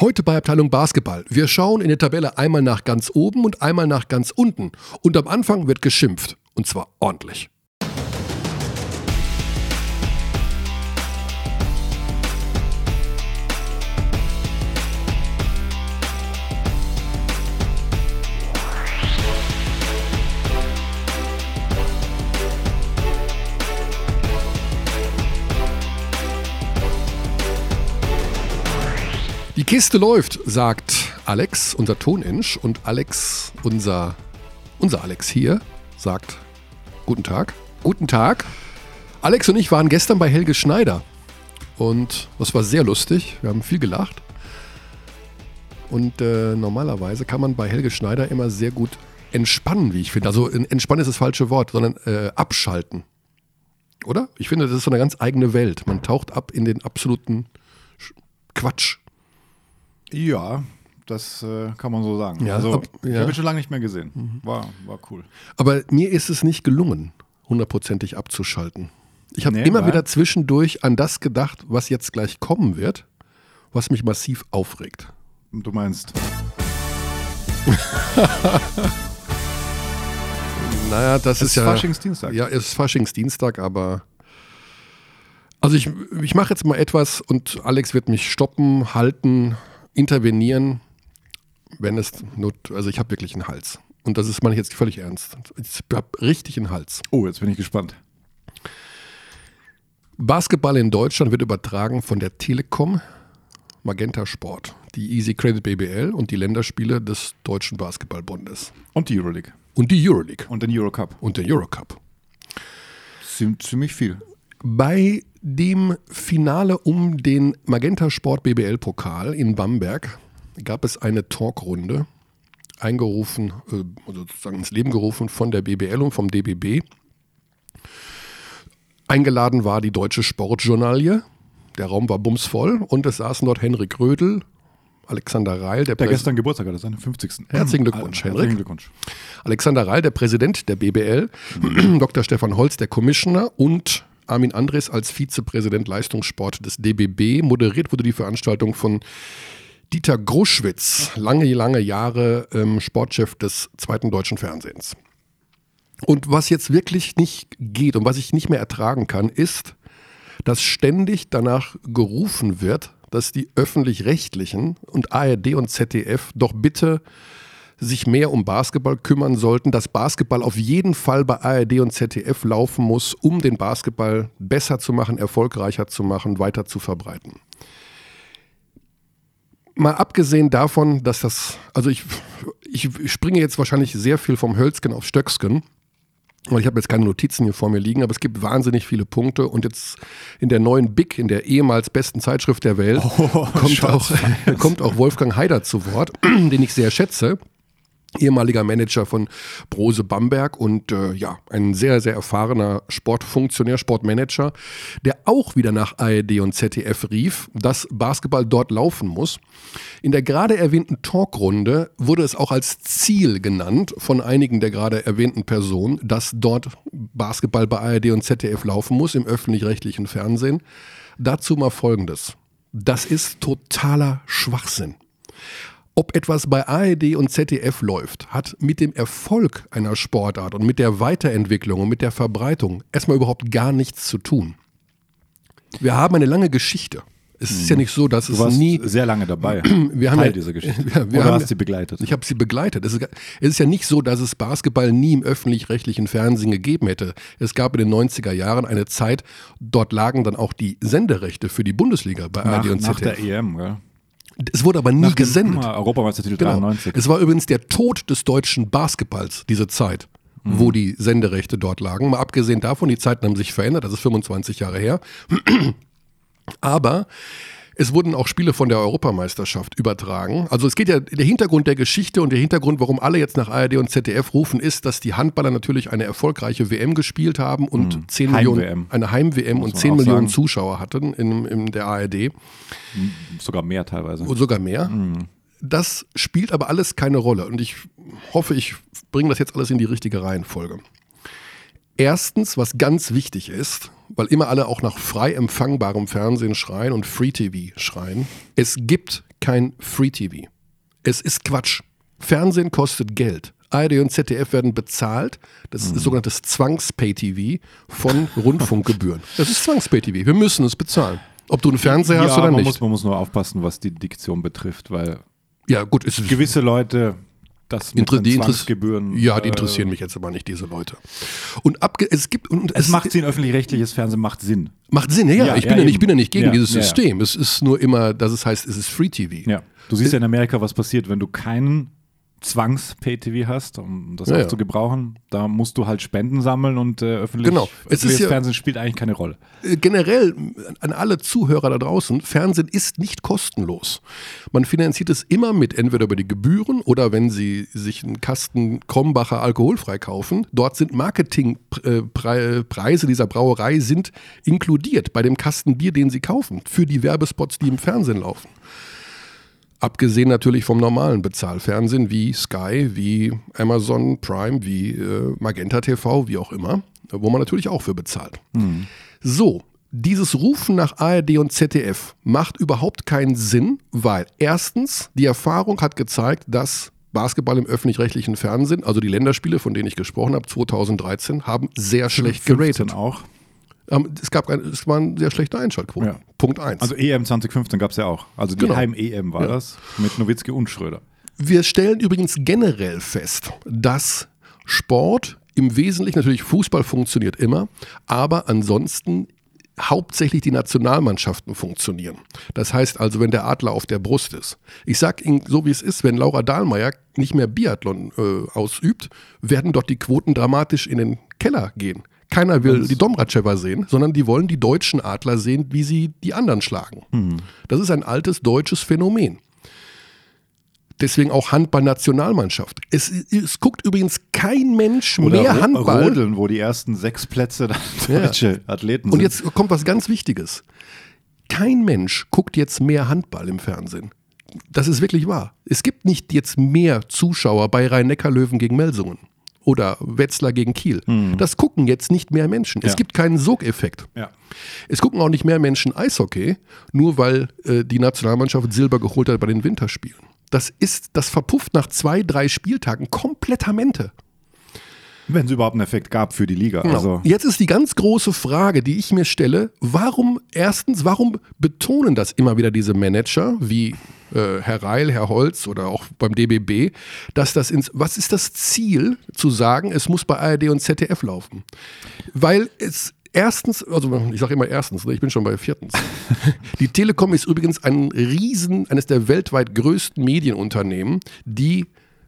Heute bei Abteilung Basketball. Wir schauen in der Tabelle einmal nach ganz oben und einmal nach ganz unten. Und am Anfang wird geschimpft. Und zwar ordentlich. Kiste läuft, sagt Alex, unser Tonensch. Und Alex, unser, unser Alex hier, sagt Guten Tag. Guten Tag. Alex und ich waren gestern bei Helge Schneider. Und das war sehr lustig. Wir haben viel gelacht. Und äh, normalerweise kann man bei Helge Schneider immer sehr gut entspannen, wie ich finde. Also entspannen ist das falsche Wort, sondern äh, abschalten. Oder? Ich finde, das ist so eine ganz eigene Welt. Man taucht ab in den absoluten Quatsch. Ja, das äh, kann man so sagen. Ja, also, ab- Ich ja. habe ihn schon lange nicht mehr gesehen. War, war cool. Aber mir ist es nicht gelungen, hundertprozentig abzuschalten. Ich habe Nee, immer weil? wieder zwischendurch an das gedacht, was jetzt gleich kommen wird, was mich massiv aufregt. Du meinst, Naja, das es ist ist ja. Faschingsdienstag. Ja, es ist Faschingsdienstag, aber. Also ich, ich mache jetzt mal etwas und Alex wird mich stoppen, halten, intervenieren, wenn es not, also ich habe wirklich einen Hals. Und das ist meine ich jetzt völlig ernst. Ich habe richtig einen Hals. Oh, jetzt bin ich gespannt. Basketball in Deutschland wird übertragen von der Telekom Magenta Sport, die Easy Credit BBL und die Länderspiele des Deutschen Basketballbundes. Und die Euroleague. Und die Euroleague Und den Eurocup. und der Eurocup. Ziem- Ziemlich viel. Bei dem Finale um den Magenta Sport BBL Pokal in Bamberg gab es eine Talkrunde, eingerufen, äh, also sozusagen ins Leben gerufen von der BBL und vom DBB. Eingeladen war die Deutsche Sportjournalie. Der Raum war bumsvoll und es saßen dort Henrik Rödel, Alexander Reil, der, Der Präs- gestern Geburtstag hatte, seinen 50. Herzlichen Glückwunsch, Henrik. Herzlichen Glückwunsch. Alexander Reil, der Präsident der BBL, Dr. Stefan Holz, der Commissioner und Armin Andres als Vizepräsident Leistungssport des DBB. Moderiert wurde die Veranstaltung von Dieter Gruschwitz, lange, lange Jahre ähm, Sportchef des zweiten deutschen Fernsehens. Und was jetzt wirklich nicht geht und was ich nicht mehr ertragen kann, ist, dass ständig danach gerufen wird, dass die öffentlich-rechtlichen und ARD und ZDF doch bitte sich mehr um Basketball kümmern sollten, dass Basketball auf jeden Fall bei ARD und ZDF laufen muss, um den Basketball besser zu machen, erfolgreicher zu machen, weiter zu verbreiten. Mal abgesehen davon, dass das, also ich, ich springe jetzt wahrscheinlich sehr viel vom Hölzken auf Stöcksken, weil ich habe jetzt keine Notizen hier vor mir liegen, aber es gibt wahnsinnig viele Punkte und jetzt in der neuen Big, in der ehemals besten Zeitschrift der Welt, kommt, auch, kommt auch Wolfgang Haider zu Wort, den ich sehr schätze. Ehemaliger Manager von Brose Bamberg und äh, ja, ein sehr, sehr erfahrener Sportfunktionär, Sportmanager, der auch wieder nach ARD und ZDF rief, dass Basketball dort laufen muss. In der gerade erwähnten Talkrunde wurde es auch als Ziel genannt von einigen der gerade erwähnten Personen, dass dort Basketball bei ARD und ZDF laufen muss im öffentlich-rechtlichen Fernsehen. Dazu mal Folgendes. Das ist totaler Schwachsinn. Ob etwas bei ARD und ZDF läuft, hat mit dem Erfolg einer Sportart und mit der Weiterentwicklung und mit der Verbreitung erstmal überhaupt gar nichts zu tun. Wir haben eine lange Geschichte. Es ist ja nicht so, dass Du es warst nie. sehr lange dabei. Wir haben Teil ja- dieser Geschichte. Ja, wir Oder haben hast sie begleitet. Ich habe sie begleitet. Es ist, es ist ja nicht so, dass es Basketball nie im öffentlich-rechtlichen Fernsehen gegeben hätte. Es gab in den 90er Jahren eine Zeit, dort lagen dann auch die Senderechte für die Bundesliga bei nach, ARD und nach ZDF. der EM, gell? Es wurde aber nie Nach gesendet. Europameistertitel Genau. 93. Es war übrigens der Tod des deutschen Basketballs, diese Zeit, wo die Senderechte dort lagen. Mal abgesehen davon, die Zeiten haben sich verändert, das ist 25 Jahre her. Aber es wurden auch Spiele von der Europameisterschaft übertragen. Also es geht ja, der Hintergrund der Geschichte und der Hintergrund, warum alle jetzt nach ARD und ZDF rufen, ist, dass die Handballer natürlich eine erfolgreiche WM gespielt haben und 10 Heim-WM. Millionen, eine Heim-WM und man 10 auch Millionen sagen. Zuschauer hatten in, in der ARD. Sogar mehr teilweise. Und sogar mehr. Das spielt aber alles keine Rolle. Und ich hoffe, ich bringe das jetzt alles in die richtige Reihenfolge. Erstens, was ganz wichtig ist, weil immer alle auch nach frei empfangbarem Fernsehen schreien und Free TV schreien, es gibt kein Free TV. Es ist Quatsch. Fernsehen kostet Geld. ARD und ZDF werden bezahlt. Das ist sogenanntes Zwangs-Pay-TV von Rundfunkgebühren. Das ist Zwangs-Pay-TV. Wir müssen es bezahlen. Ob du einen Fernseher hast ja, oder man nicht. Muss, man muss nur aufpassen, was die Diktion betrifft, weil ja, gut, es ist gewisse Leute das mit Inter den die Zwangsgebühren. Ja, die äh, interessieren mich jetzt aber nicht, diese Leute. Und abge es gibt und Es macht Sinn, öffentlich-rechtliches Fernsehen macht Sinn. macht Sinn, ja, ja, Ja, ich, ja, bin ja, nicht, ich bin ja nicht gegen Ja, dieses ja, ja. System. Es ist nur immer, dass es heißt, es ist Free TV. Ja. Du siehst ja in Amerika, was passiert, wenn du keinen Zwangs-Pay-TV hast, um das Ja, auch zu gebrauchen. Da musst du halt Spenden sammeln und äh, öffentlich, Genau. Öffentliches ja- Fernsehen spielt eigentlich keine Rolle. Äh, Generell an alle Zuhörer da draußen, Fernsehen ist nicht kostenlos. Man finanziert es immer mit, entweder über die Gebühren oder wenn Sie sich einen Kasten Krombacher alkoholfrei kaufen. Dort sind Marketingpreise dieser Brauerei sind inkludiert bei dem Kasten Bier, den Sie kaufen, für die Werbespots, die im Fernsehen laufen. Abgesehen natürlich vom normalen Bezahlfernsehen wie Sky, wie Amazon Prime, wie äh, Magenta TV, wie auch immer, wo man natürlich auch für bezahlt. So, dieses Rufen nach ARD und ZDF macht überhaupt keinen Sinn, weil erstens die Erfahrung hat gezeigt, dass Basketball im öffentlich-rechtlichen Fernsehen, also die Länderspiele, von denen ich gesprochen habe, 2013, haben sehr schlecht 15 geratet. auch. Es, gab es waren sehr schlechte Einschaltquoten. Ja. Punkt eins. Also EM 2015 gab es ja auch. Also die Genau. Heim-EM war Ja. das mit Nowitzki und Schröder. Wir stellen übrigens generell fest, dass Sport im Wesentlichen natürlich Fußball funktioniert immer, aber ansonsten hauptsächlich die Nationalmannschaften funktionieren. Das heißt also, wenn der Adler auf der Brust ist. Ich sage Ihnen so, wie es ist, wenn Laura Dahlmeier nicht mehr Biathlon äh, ausübt, werden dort die Quoten dramatisch in den Keller gehen. Keiner will die Domratschewa sehen, sondern die wollen die deutschen Adler sehen, wie sie die anderen schlagen. Das ist ein altes deutsches Phänomen. Deswegen auch Handball-Nationalmannschaft. Es, es guckt übrigens kein Mensch mehr Ro- Handball. Rodeln, wo die ersten sechs Plätze dann Ja. deutsche Athleten Und sind. jetzt kommt was ganz Wichtiges. Kein Mensch guckt jetzt mehr Handball im Fernsehen. Das ist wirklich wahr. Es gibt nicht jetzt mehr Zuschauer bei Rhein-Neckar-Löwen gegen Melsungen oder Wetzlar gegen Kiel. Das gucken jetzt nicht mehr Menschen. Es Ja. gibt keinen Sogeffekt. ja. Es gucken auch nicht mehr Menschen Eishockey, nur weil äh, die Nationalmannschaft Silber geholt hat bei den Winterspielen. Das ist, das verpufft nach zwei, drei Spieltagen komplettamente. Wenn es überhaupt einen Effekt gab für die Liga. Genau. Also, Jetzt ist die ganz große Frage, die ich mir stelle, warum, erstens, warum betonen das immer wieder diese Manager, wie äh, Herr Reil, Herr Holz oder auch beim DBB, dass das ins, was ist das Ziel zu sagen, es muss bei ARD und ZDF laufen? Weil es erstens, also ich sage immer erstens, ne, ich bin schon bei viertens. Die Telekom ist übrigens ein Riesen, eines der weltweit größten Medienunternehmen, die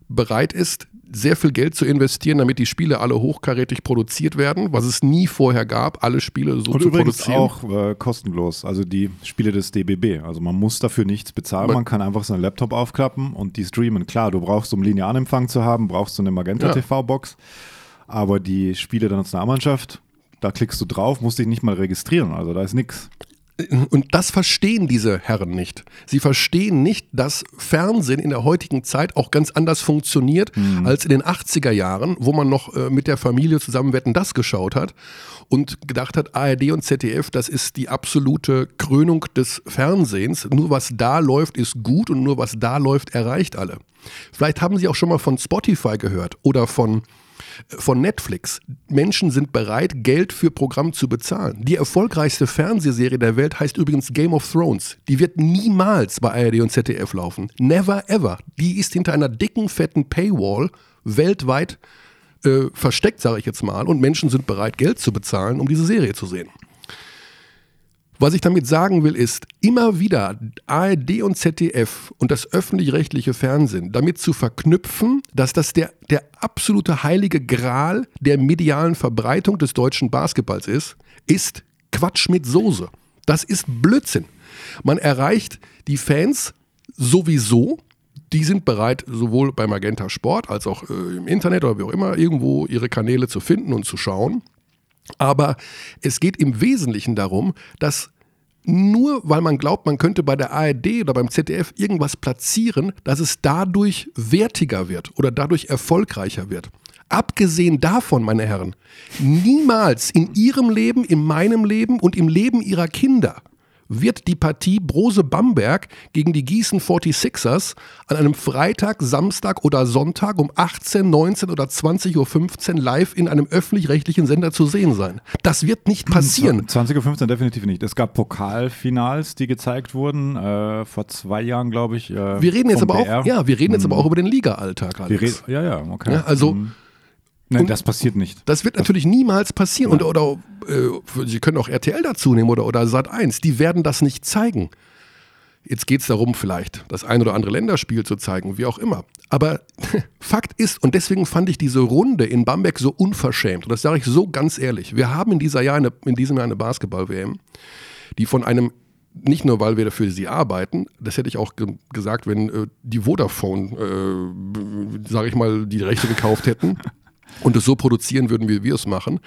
bereit ist, sehr viel Geld zu investieren, damit die Spiele alle hochkarätig produziert werden, was es nie vorher gab, alle Spiele so und zu übrigens produzieren. auch äh, kostenlos. Also die Spiele des DBB. Also man muss dafür nichts bezahlen. Man- Man kann einfach seinen Laptop aufklappen und die streamen. Klar, du brauchst, um linearen Empfang zu haben, brauchst du eine Magenta Ja. TV-Box. Aber die Spiele der Nationalmannschaft, da klickst du drauf, musst dich nicht mal registrieren. Also da ist nichts. Und das verstehen diese Herren nicht. Sie verstehen nicht, dass Fernsehen in der heutigen Zeit auch ganz anders funktioniert als in den 80er Jahren, wo man noch äh, mit der Familie zusammen Wetten das geschaut hat und gedacht hat, ARD und ZDF, das ist die absolute Krönung des Fernsehens. Nur was da läuft, ist gut und nur was da läuft, erreicht alle. Vielleicht haben Sie auch schon mal von Spotify gehört oder von von Netflix. Menschen sind bereit, Geld für Programm zu bezahlen. Die erfolgreichste Fernsehserie der Welt heißt übrigens Game of Thrones. Die wird niemals bei ARD und ZDF laufen. Never ever. Die ist hinter einer dicken, fetten Paywall weltweit äh, versteckt, sage ich jetzt mal. Und Menschen sind bereit, Geld zu bezahlen, um diese Serie zu sehen. Was ich damit sagen will, ist, immer wieder ARD und ZDF und das öffentlich-rechtliche Fernsehen damit zu verknüpfen, dass das der, der absolute heilige Gral der medialen Verbreitung des deutschen Basketballs ist, ist Quatsch mit Soße. Das ist Blödsinn. Man erreicht die Fans sowieso, die sind bereit, sowohl bei Magenta Sport als auch äh, im Internet oder wie auch immer, irgendwo ihre Kanäle zu finden und zu schauen. Aber es geht im Wesentlichen darum, dass nur weil man glaubt, man könnte bei der ARD oder beim ZDF irgendwas platzieren, dass es dadurch wertiger wird oder dadurch erfolgreicher wird. Abgesehen davon, meine Herren, niemals in Ihrem Leben, in meinem Leben und im Leben Ihrer Kinder wird die Partie Brose-Bamberg gegen die Gießen 46ers an einem Freitag, Samstag oder Sonntag um 18, 19 oder 20.15 Uhr live in einem öffentlich-rechtlichen Sender zu sehen sein. Das wird nicht passieren. 20.15 Uhr definitiv nicht. Es gab Pokalfinals, die gezeigt wurden, äh, vor zwei Jahren, glaube ich. Äh, wir reden jetzt aber BR. auch, ja, wir reden jetzt aber auch über den Liga-Alltag. Ja, ja, okay. Ja, also Mhm. Nein, und- das passiert nicht. Das wird natürlich niemals passieren. Und, oder äh, Sie können auch RTL dazu nehmen oder, oder Sat 1. Die werden das nicht zeigen. Jetzt geht es darum, vielleicht das ein oder andere Länderspiel zu zeigen, wie auch immer. Aber Fakt ist, und deswegen fand ich diese Runde in Bamberg so unverschämt, und das sage ich so ganz ehrlich, wir haben in, dieser Jahr eine, in diesem Jahr eine Basketball-WM, die von einem, nicht nur weil wir dafür sie arbeiten, das hätte ich auch ge gesagt, wenn äh, die Vodafone, äh, sage ich mal, die Rechte gekauft hätten und es so produzieren würden, wie wir es machen.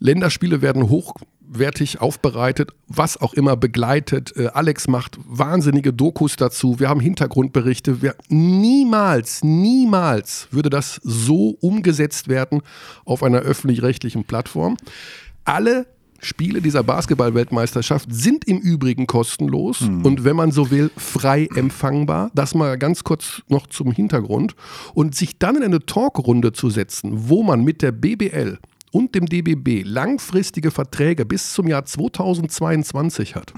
Länderspiele werden hochwertig aufbereitet, was auch immer begleitet. Äh, Alex macht wahnsinnige Dokus dazu. Wir haben Hintergrundberichte. Wir, niemals, niemals würde das so umgesetzt werden auf einer öffentlich-rechtlichen Plattform. Alle Spiele dieser Basketball-Weltmeisterschaft sind im Übrigen kostenlos und wenn man so will, frei empfangbar. Das mal ganz kurz noch zum Hintergrund. Und sich dann in eine Talkrunde zu setzen, wo man mit der BBL und dem DBB langfristige Verträge bis zum Jahr 2022 hat.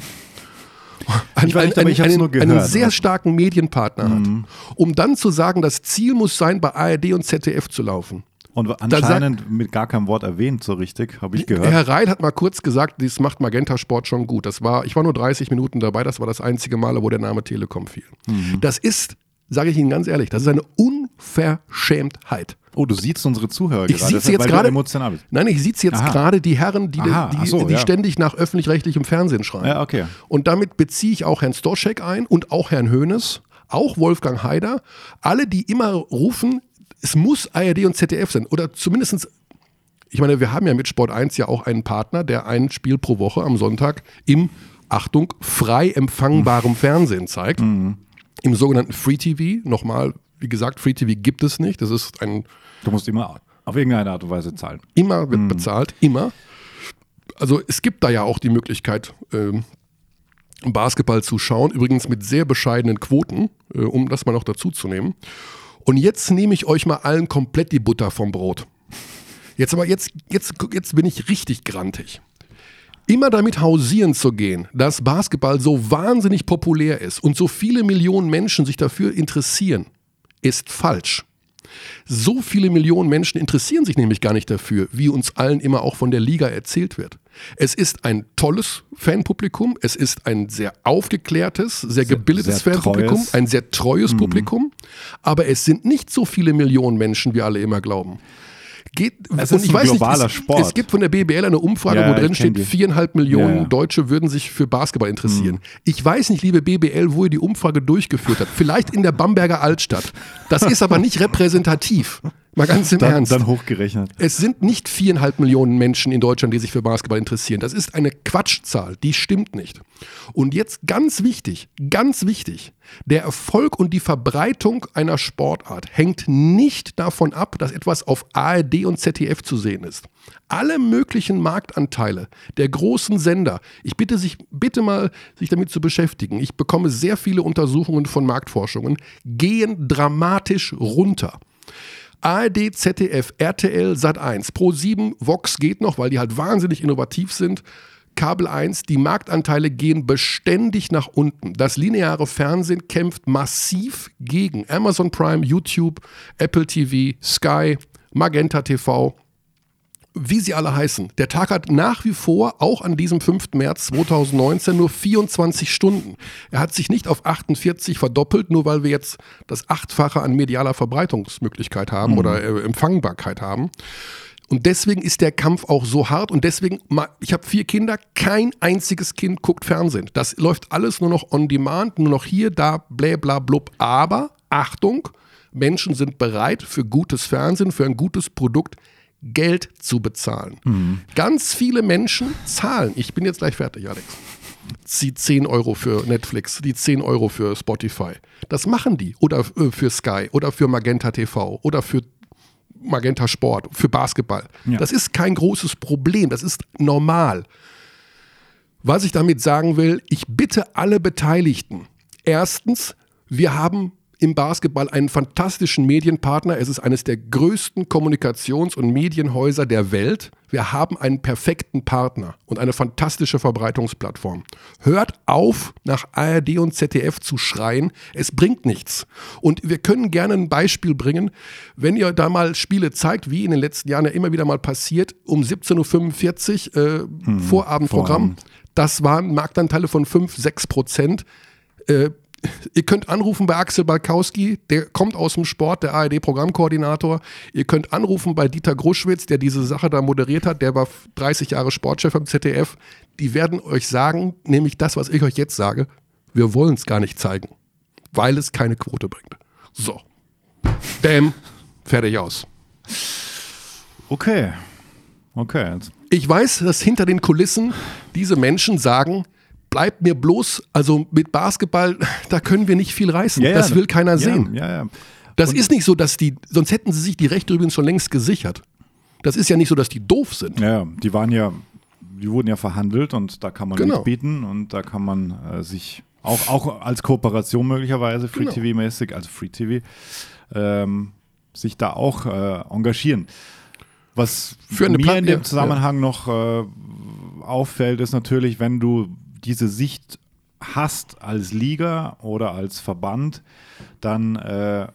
Ein, Ich weiß nicht, ein, ich einen, nur gehört. einen sehr starken Medienpartner hat, um dann zu sagen, das Ziel muss sein, bei ARD und ZDF zu laufen. Und anscheinend mit gar keinem Wort erwähnt, so richtig, habe ich gehört. Herr Reil hat mal kurz gesagt, das macht Magenta Sport schon gut. Das war, ich war nur 30 Minuten dabei, das war das einzige Mal, wo der Name Telekom fiel. Mhm. Das ist, sage ich Ihnen ganz ehrlich, das ist eine Unverschämtheit. Oh, du siehst unsere Zuhörer Ich gerade, sitze jetzt gerade. emotional bist. Nein, ich sitze jetzt gerade die Herren, die, Aha, die, so, die ja. ständig nach öffentlich-rechtlichem Fernsehen schreien. Ja, okay. Und damit beziehe ich auch Herrn Stoschek ein und auch Herrn Hoeneß, auch Wolfgang Haider. Alle, die immer rufen, es muss ARD und ZDF sein. Oder zumindestens ich meine, wir haben ja mit Sport 1 ja auch einen Partner, der ein Spiel pro Woche am Sonntag im, Achtung, frei empfangbarem Fernsehen zeigt. Im sogenannten Free TV. Nochmal, wie gesagt, Free TV gibt es nicht. Das ist ein Du musst immer auf irgendeine Art und Weise zahlen. Immer wird bezahlt, immer. Also es gibt da ja auch die Möglichkeit, ähm, Basketball zu schauen, übrigens mit sehr bescheidenen Quoten, äh, um das mal noch dazu zu nehmen. Und jetzt nehme ich euch mal allen komplett die Butter vom Brot. Jetzt aber, jetzt, jetzt, jetzt bin ich richtig grantig. Immer damit hausieren zu gehen, dass Basketball so wahnsinnig populär ist und so viele Millionen Menschen sich dafür interessieren, ist falsch. So viele Millionen Menschen interessieren sich nämlich gar nicht dafür, wie uns allen immer auch von der Liga erzählt wird. Es ist ein tolles Fanpublikum, es ist ein sehr aufgeklärtes, sehr gebildetes sehr Fanpublikum, treues. ein sehr treues Publikum, aber es sind nicht so viele Millionen Menschen, wie alle immer glauben. Geht, Es ist ich ein weiß globaler nicht, es, Sport. es gibt von der BBL eine Umfrage, Ja, wo drin steht, viereinhalb Millionen Ja, ja. Deutsche würden sich für Basketball interessieren. Ich weiß nicht, liebe BBL, wo ihr die Umfrage durchgeführt habt. Vielleicht in der Bamberger Altstadt. Das ist aber nicht repräsentativ. Mal ganz im Dann, Ernst. dann hochgerechnet. Es sind nicht viereinhalb Millionen Menschen in Deutschland, die sich für Basketball interessieren. Das ist eine Quatschzahl, die stimmt nicht. Und jetzt ganz wichtig, ganz wichtig, der Erfolg und die Verbreitung einer Sportart hängt nicht davon ab, dass etwas auf ARD und ZDF zu sehen ist. Alle möglichen Marktanteile der großen Sender, ich bitte sich bitte mal sich damit zu beschäftigen. Ich bekomme sehr viele Untersuchungen von Marktforschungen, gehen dramatisch runter. ARD, ZDF, RTL, Sat1, Pro7, Vox geht noch, weil die halt wahnsinnig innovativ sind. Kabel 1, die Marktanteile gehen beständig nach unten. Das lineare Fernsehen kämpft massiv gegen Amazon Prime, YouTube, Apple TV, Sky, Magenta TV, wie sie alle heißen. Der Tag hat nach wie vor, auch an diesem 5. März 2019, nur 24 Stunden. Er hat sich nicht auf 48 verdoppelt, nur weil wir jetzt das Achtfache an medialer Verbreitungsmöglichkeit haben oder äh, Empfangbarkeit haben. Und deswegen ist der Kampf auch so hart und deswegen, ich habe vier Kinder, kein einziges Kind guckt Fernsehen. Das läuft alles nur noch on demand, nur noch hier, da, blä, bla, blub. Aber, Achtung, Menschen sind bereit für gutes Fernsehen, für ein gutes Produkt Geld zu bezahlen. Ganz viele Menschen zahlen, ich bin jetzt gleich fertig, Alex, die 10 Euro für Netflix, die 10 Euro für Spotify. Das machen die. Oder äh, für Sky oder für Magenta TV oder für Magenta Sport, für Basketball. Ja. Das ist kein großes Problem, das ist normal. Was ich damit sagen will, ich bitte alle Beteiligten. Erstens, wir haben im Basketball einen fantastischen Medienpartner. Es ist eines der größten Kommunikations- und Medienhäuser der Welt. Wir haben einen perfekten Partner und eine fantastische Verbreitungsplattform. Hört auf, nach ARD und ZDF zu schreien. Es bringt nichts. Und wir können gerne ein Beispiel bringen, wenn ihr da mal Spiele zeigt, wie in den letzten Jahren ja immer wieder mal passiert, um 17.45 Uhr äh, hm, Vorabendprogramm. Vorabend. Das waren Marktanteile von 5, 6 Prozent. Äh, Ihr könnt anrufen bei Axel Balkowski, der kommt aus dem Sport, der ARD-Programmkoordinator. Ihr könnt anrufen bei Dieter Gruschwitz, der diese Sache da moderiert hat, der war 30 Jahre Sportchef am ZDF. Die werden euch sagen, nämlich das, was ich euch jetzt sage, wir wollen es gar nicht zeigen, weil es keine Quote bringt. So. Bäm, fertig aus. Okay. Okay. Ich weiß, dass hinter den Kulissen diese Menschen sagen, bleibt mir bloß, also mit Basketball, da können wir nicht viel reißen. Ja, ja, das will keiner sehen. Ja, das ist nicht so, dass die, sonst hätten sie sich die Rechte übrigens schon längst gesichert. Das ist ja nicht so, dass die doof sind. Ja, die waren ja, die wurden ja verhandelt und da kann man genau. mitbieten und da kann man äh, sich auch, auch als Kooperation möglicherweise, Free genau. TV-mäßig, also Free TV, ähm, sich da auch äh, engagieren. Was mir in dem Zusammenhang ja. noch äh, auffällt, ist natürlich, wenn du diese Sicht hast als Liga oder als Verband, dann äh,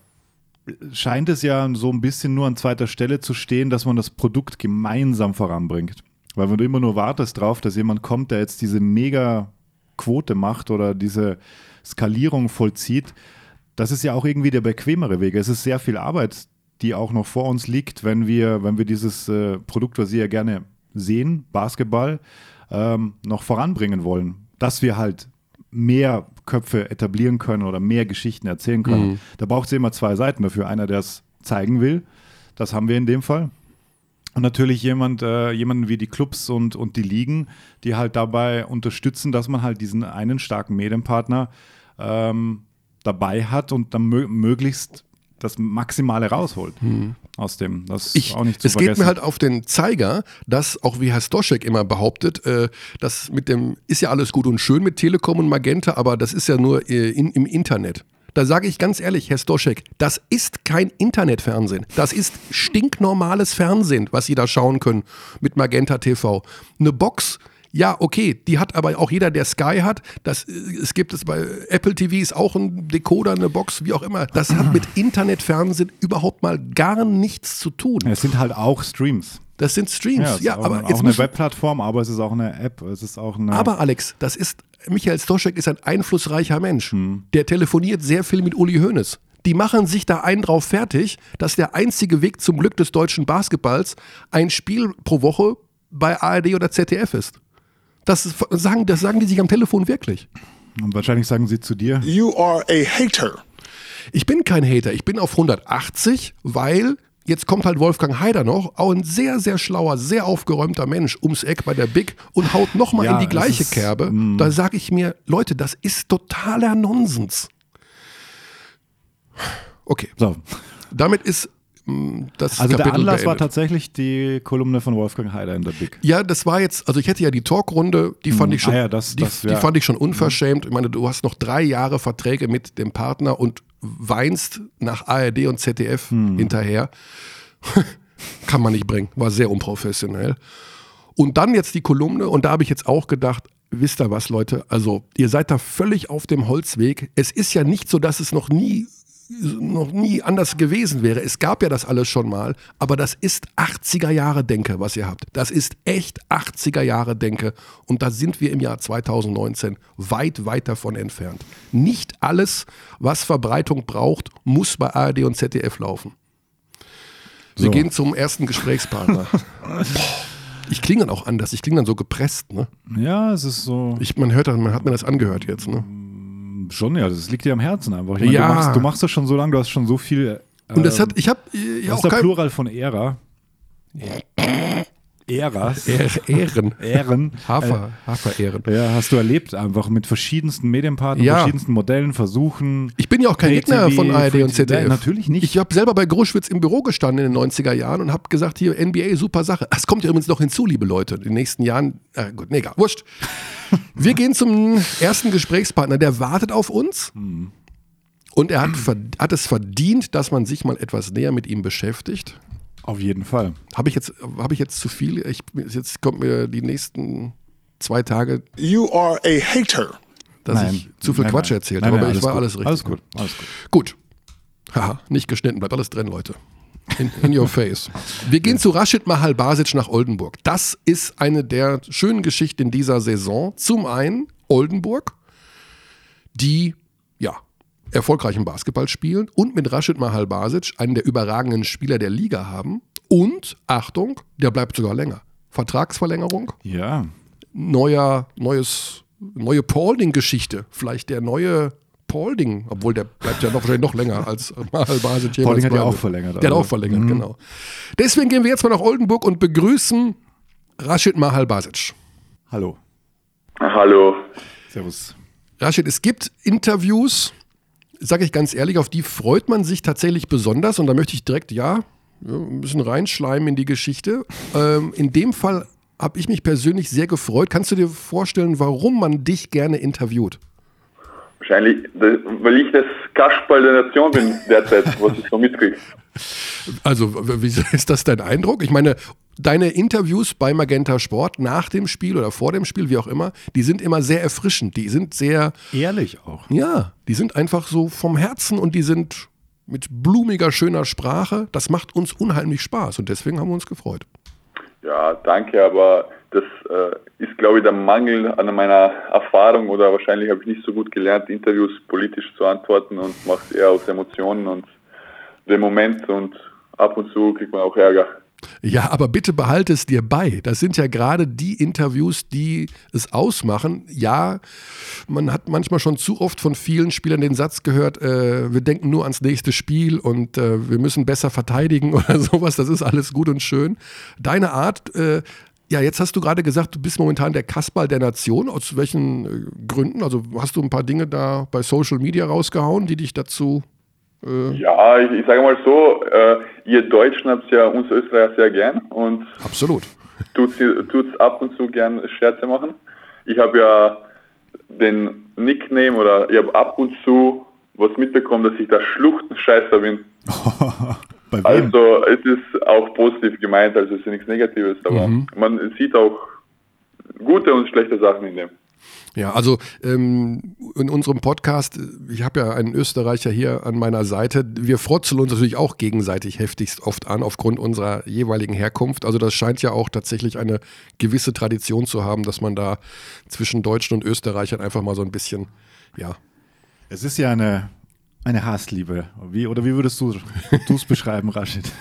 scheint es ja so ein bisschen nur an zweiter Stelle zu stehen, dass man das Produkt gemeinsam voranbringt. Weil wenn du immer nur wartest drauf, dass jemand kommt, der jetzt diese mega Quote macht oder diese Skalierung vollzieht, das ist ja auch irgendwie der bequemere Weg. Es ist sehr viel Arbeit, die auch noch vor uns liegt, wenn wir, wenn wir dieses äh, Produkt, was Sie ja gerne sehen, Basketball, ähm, noch voranbringen wollen. Dass wir halt mehr Köpfe etablieren können oder mehr Geschichten erzählen können. Mhm. Da braucht es immer zwei Seiten dafür. Einer, der es zeigen will, das haben wir in dem Fall. Und natürlich jemand, äh, jemanden wie die Clubs und, und die Ligen, die halt dabei unterstützen, dass man halt diesen einen starken Medienpartner ähm, dabei hat und dann mö möglichst das Maximale rausholt hm. Aus dem. Das ich, auch nicht zu Es vergessen. geht mir halt auf den Zeiger, dass, auch wie Herr Stoschek immer behauptet, äh, das mit dem, ist ja alles gut und schön mit Telekom und Magenta, aber das ist ja nur äh, in, im Internet. Da sage ich ganz ehrlich, Herr Stoschek, das ist kein Internetfernsehen. Das ist stinknormales Fernsehen, was Sie da schauen können mit Magenta TV. Eine Box ja, okay, die hat aber auch jeder, der Sky hat. Das, es gibt es bei Apple TV ist auch ein Decoder, eine Box, wie auch immer. Das hat mit Internetfernsehen überhaupt mal gar nichts zu tun. Es sind halt auch Streams. Das sind Streams, ja, ja aber auch jetzt eine Webplattform, aber es ist auch eine App, es ist auch eine. Aber Alex, das ist Michael Stoschek ist ein einflussreicher Mensch. Hm. Der telefoniert sehr viel mit Uli Hoeneß. Die machen sich da einen drauf fertig, dass der einzige Weg zum Glück des deutschen Basketballs ein Spiel pro Woche bei ARD oder ZDF ist. Das sagen, das sagen die sich am Telefon wirklich. Und wahrscheinlich sagen sie zu dir. You are a hater. Ich bin kein Hater. Ich bin auf 180, weil jetzt kommt halt Wolfgang Haider noch, auch ein sehr, sehr schlauer, sehr aufgeräumter Mensch ums Eck bei der Big und haut nochmal ja, in die gleiche ist, Kerbe. Mh. Da sage ich mir, Leute, das ist totaler Nonsens. Okay. So. Damit ist das Also Kapitel der Anlass beendet. war tatsächlich die Kolumne von Wolfgang Heider in der Big. Ja, das war jetzt, also ich hätte ja die Talkrunde, die fand hm. ich schon, ah ja, das, die, das, ja. die, fand ich schon unverschämt. Ich meine, du hast noch drei Jahre Verträge mit dem Partner und weinst nach ARD und ZDF hm. hinterher. Kann man nicht bringen, war sehr unprofessionell. Und dann jetzt die Kolumne und da habe ich jetzt auch gedacht, wisst ihr was, Leute? Also, ihr seid da völlig auf dem Holzweg. Es ist ja nicht so, dass es noch nie noch nie anders gewesen wäre. Es gab ja das alles schon mal, aber das ist 80er Jahre Denke, was ihr habt. Das ist echt 80er Jahre Denke und da sind wir im Jahr 2019 weit, weit davon entfernt. Nicht alles, was Verbreitung braucht, muss bei ARD und ZDF laufen. Wir so. gehen zum ersten Gesprächspartner. Ich klinge dann auch anders, ich klinge dann so gepresst, ne? Ja, es ist so. Ich, man hört, man hat mir das angehört jetzt, ne? Schon, ja, das liegt dir am Herzen einfach. Meine, ja. Du machst, du machst, das schon so lange, du hast schon so viel. Äh, Und das hat, ich habe ja auch. Das ist der Plural von Ära. Äras. Ehren. Ehren. Hafer, Hafer-Ehren. Ja, hast du erlebt, einfach mit verschiedensten Medienpartnern, Ja. verschiedensten Modellen versuchen. Ich bin ja auch kein Gegner von ARD und ZDF. Nein, natürlich nicht. Ich habe selber bei Gruschwitz im Büro gestanden in den 90er Jahren und habe gesagt, hier NBA, super Sache. Es kommt ja übrigens noch hinzu, liebe Leute. In den nächsten Jahren, äh, gut, nee, egal, wurscht. Wir gehen zum ersten Gesprächspartner, der wartet auf uns. Und er hat, hat es verdient, dass man sich mal etwas näher mit ihm beschäftigt. Auf jeden Fall. Habe ich, jetzt, hab ich jetzt zu viel? Ich, jetzt kommt mir die nächsten zwei Tage, You are a hater. dass ich zu viel Nein, Quatsch nein. erzählt Nein, habe, nein, aber ich war gut. alles richtig. Alles gut, alles gut. Gut. Haha, nicht geschnitten, bleibt alles drin, Leute. In, in your face. Wir gehen zu Rashid Mahal Basic nach Oldenburg. Das ist eine der schönen Geschichten in dieser Saison. Zum einen Oldenburg, die erfolgreichen Basketball spielen und mit Rashid Mahal Basic einen der überragenden Spieler der Liga haben. Und, Achtung, der bleibt sogar länger. Vertragsverlängerung, Ja. neuer, neues, neue Paulding-Geschichte. Vielleicht der neue Paulding, obwohl der bleibt ja noch wahrscheinlich noch länger als Mahal Basic. Paulding hat ja auch verlängert, Der hat also. auch verlängert, genau. Deswegen gehen wir jetzt mal nach Oldenburg und begrüßen Rashid Mahal Basic. Hallo. Hallo. Servus. Rashid, es gibt Interviews, sage ich ganz ehrlich, auf die freut man sich tatsächlich besonders und da möchte ich direkt, ja, ein bisschen reinschleimen in die Geschichte. Ähm, in dem Fall habe ich mich persönlich sehr gefreut. Kannst du dir vorstellen, warum man dich gerne interviewt? Wahrscheinlich, weil ich das Kasperl der Nation bin derzeit, was ich so mitkriege. Also, wie ist das dein Eindruck? Ich meine, deine Interviews bei Magenta Sport nach dem Spiel oder vor dem Spiel, wie auch immer, die sind immer sehr erfrischend. Die sind sehr, Ehrlich auch. ja, die sind einfach so vom Herzen und die sind mit blumiger, schöner Sprache. Das macht uns unheimlich Spaß und deswegen haben wir uns gefreut. Ja, danke, aber das äh, ist, glaube ich, der Mangel an meiner Erfahrung oder wahrscheinlich habe ich nicht so gut gelernt, Interviews politisch zu antworten und mache es eher aus Emotionen und dem Moment und ab und zu kriegt man auch Ärger. Ja, aber bitte behalte es dir bei. Das sind ja gerade die Interviews, die es ausmachen. Ja, man hat manchmal schon zu oft von vielen Spielern den Satz gehört, äh, wir denken nur ans nächste Spiel und äh, wir müssen besser verteidigen oder sowas. Das ist alles gut und schön. Deine Art, äh, ja, jetzt hast du gerade gesagt, du bist momentan der Kasperl der Nation. Aus welchen äh, Gründen? Also hast du ein paar Dinge da bei Social Media rausgehauen, die dich dazu Ja, ich, ich sage mal so, äh, ihr Deutschen habt ja uns Österreicher sehr gern und absolut. tut es ab und zu gern Scherze machen. Ich habe ja den Nickname oder ich habe ab und zu was mitbekommen, dass ich der Schluchtenscheißer bin. Also es ist auch positiv gemeint, also es ist nichts Negatives, aber man sieht auch gute und schlechte Sachen in dem. Ja, also ähm, in unserem Podcast, ich habe ja einen Österreicher hier an meiner Seite, wir frotzeln uns natürlich auch gegenseitig heftigst oft an aufgrund unserer jeweiligen Herkunft. Also das scheint ja auch tatsächlich eine gewisse Tradition zu haben, dass man da zwischen Deutschen und Österreichern einfach mal so ein bisschen, ja, Es ist ja eine, eine Hassliebe. Wie, oder wie würdest du es beschreiben, Rashid?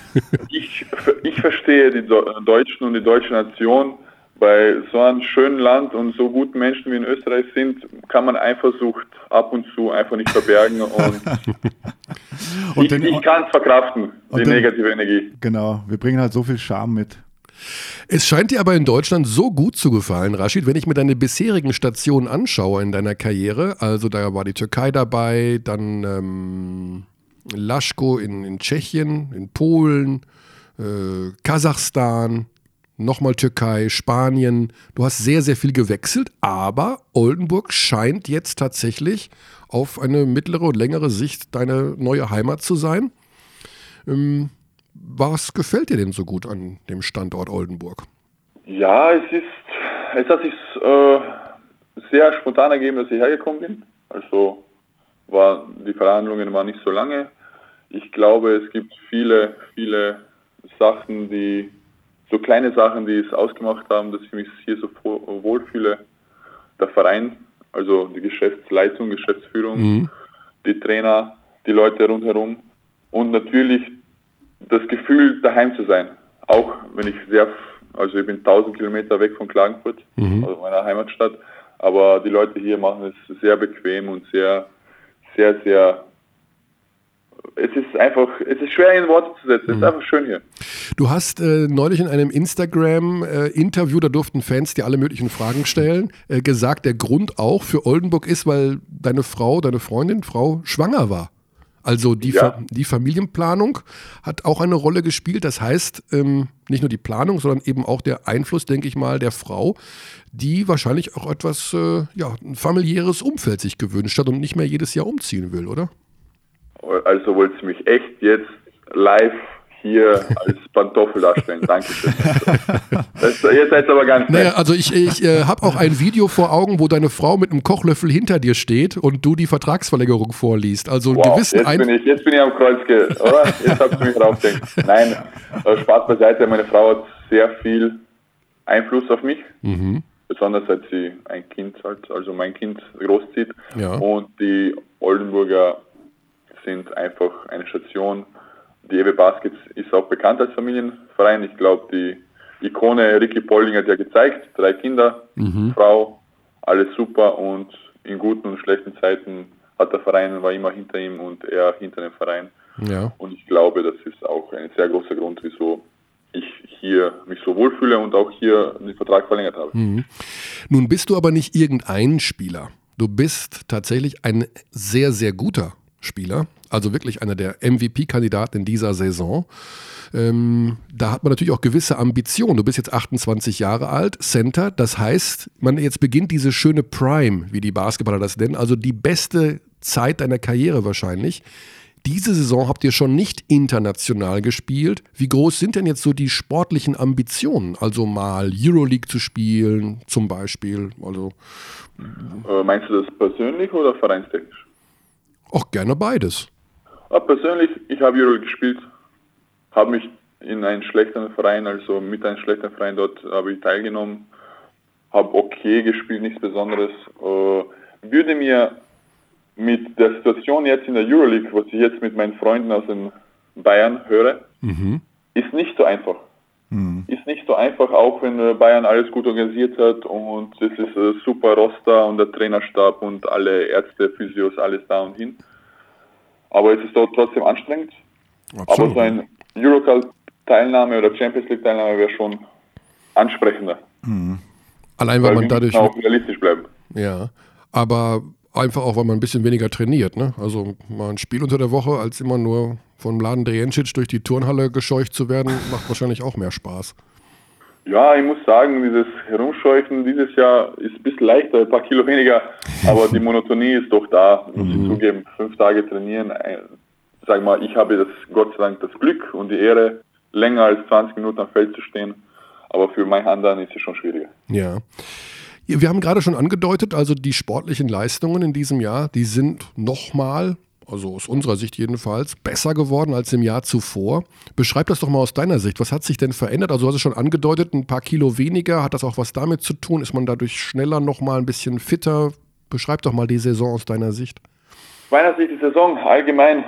Ich, ich verstehe die Do- Deutschen und die deutsche Nation. Bei so einem schönen Land und so guten Menschen wie in Österreich sind, kann man Eifersucht ab und zu einfach nicht verbergen und Und ich, den- ich kann es verkraften, die den- negative Energie. Genau, wir bringen halt so viel Charme mit. Es scheint dir aber in Deutschland so gut zu gefallen, Rashid, wenn ich mir deine bisherigen Stationen anschaue in deiner Karriere. Also da war die Türkei dabei, dann ähm, Laschko in, in Tschechien, in Polen, äh, Kasachstan, nochmal Türkei, Spanien. Du hast sehr, sehr viel gewechselt, aber Oldenburg scheint jetzt tatsächlich auf eine mittlere und längere Sicht deine neue Heimat zu sein. Ähm, was gefällt dir denn so gut an dem Standort Oldenburg? Ja, es ist, es hat sich äh, sehr spontan ergeben, dass ich hergekommen bin. Also war, die Verhandlungen waren nicht so lange. Ich glaube, es gibt viele, viele Sachen, die, so kleine Sachen, die es ausgemacht haben, dass ich mich hier so wohlfühle. Der Verein, also die Geschäftsleitung, Geschäftsführung, die Trainer, die Leute rundherum und natürlich das Gefühl, daheim zu sein. Auch wenn ich sehr, also ich bin 1000 Kilometer weg von Klagenfurt, also meiner Heimatstadt, aber die Leute hier machen es sehr bequem und sehr, sehr, sehr es ist einfach, es ist schwer in Worte zu setzen. Es ist mhm. einfach schön hier. Du hast äh, neulich in einem Instagram-Interview, äh, da durften Fans dir alle möglichen Fragen stellen, äh, gesagt, der Grund auch für Oldenburg ist, weil deine Frau, deine Freundin, Frau schwanger war. Also die, ja. Fa die Familienplanung hat auch eine Rolle gespielt. Das heißt, ähm, nicht nur die Planung, sondern eben auch der Einfluss, denke ich mal, der Frau, die wahrscheinlich auch etwas, äh, ja, ein familiäres Umfeld sich gewünscht hat und nicht mehr jedes Jahr umziehen will, oder? Also wollt ihr mich echt jetzt live hier als Pantoffel darstellen. Dankeschön. Das, jetzt seid aber ganz naja, Also ich, ich äh, habe auch ein Video vor Augen, wo deine Frau mit einem Kochlöffel hinter dir steht und du die Vertragsverlängerung vorliest. Also wow, gewissen jetzt bin, ich, jetzt bin ich am Kreuz, oder? Jetzt habt ihr mich draufdenkt. Nein, äh, Spaß beiseite. Meine Frau hat sehr viel Einfluss auf mich. Mhm. Besonders seit sie ein Kind, halt, also mein Kind großzieht. Ja. Und die Oldenburger sind einfach eine Station, die Ewe Baskets ist auch bekannt als Familienverein. Ich glaube, die Ikone Ricky Polling hat ja gezeigt, drei Kinder, mhm. Frau, alles super und in guten und schlechten Zeiten hat der Verein, war immer hinter ihm und er hinter dem Verein. Ja. Und ich glaube, das ist auch ein sehr großer Grund, wieso ich hier mich so wohlfühle und auch hier den Vertrag verlängert habe. Mhm. Nun bist du aber nicht irgendein Spieler. Du bist tatsächlich ein sehr, sehr guter Spieler, also wirklich einer der MVP-Kandidaten in dieser Saison. Ähm, da hat man natürlich auch gewisse Ambitionen. Du bist jetzt 28 Jahre alt, Center. Das heißt, man jetzt beginnt diese schöne Prime, wie die Basketballer das nennen, also die beste Zeit deiner Karriere wahrscheinlich. Diese Saison habt ihr schon nicht international gespielt. Wie groß sind denn jetzt so die sportlichen Ambitionen? Also mal Euroleague zu spielen, zum Beispiel. Also, äh, meinst du das persönlich oder vereinstechnisch? Auch gerne beides. Ja, persönlich, ich habe Euroleague gespielt, habe mich in einen schlechten Verein, also mit einem schlechten Verein dort habe ich teilgenommen, habe okay gespielt, nichts Besonderes. Äh, würde mir mit der Situation jetzt in der Euroleague, was ich jetzt mit meinen Freunden aus den Bayern höre, mhm. ist nicht so einfach. Mhm. Ist nicht so einfach, auch wenn Bayern alles gut organisiert hat und es ist ein super Roster und der Trainerstab und alle Ärzte, Physios, alles da und hin. Aber es ist dort trotzdem anstrengend. Absolut. Aber so ein Eurocup-Teilnahme oder Champions League-Teilnahme wäre schon ansprechender. Mhm. Allein, weil, weil man dadurch. auch realistisch bleiben. Ja. Aber einfach auch, weil man ein bisschen weniger trainiert. Ne? Also mal ein Spiel unter der Woche, als immer nur von Mladen Drejencic durch die Turnhalle gescheucht zu werden, macht wahrscheinlich auch mehr Spaß. Ja, ich muss sagen, dieses Herumscheuchen dieses Jahr ist ein bisschen leichter, ein paar Kilo weniger, aber die Monotonie ist doch da, muss ich mhm. zugeben. Fünf Tage trainieren, sag mal, ich habe das Gott sei Dank das Glück und die Ehre, länger als 20 Minuten am Feld zu stehen, aber für mein anderen ist es schon schwieriger. Ja. Wir haben gerade schon angedeutet, also die sportlichen Leistungen in diesem Jahr, die sind nochmal also aus unserer Sicht jedenfalls, besser geworden als im Jahr zuvor. Beschreib das doch mal aus deiner Sicht. Was hat sich denn verändert? Also du hast es schon angedeutet, ein paar Kilo weniger. Hat das auch was damit zu tun? Ist man dadurch schneller nochmal ein bisschen fitter? Beschreib doch mal die Saison aus deiner Sicht. Aus meiner Sicht die Saison allgemein.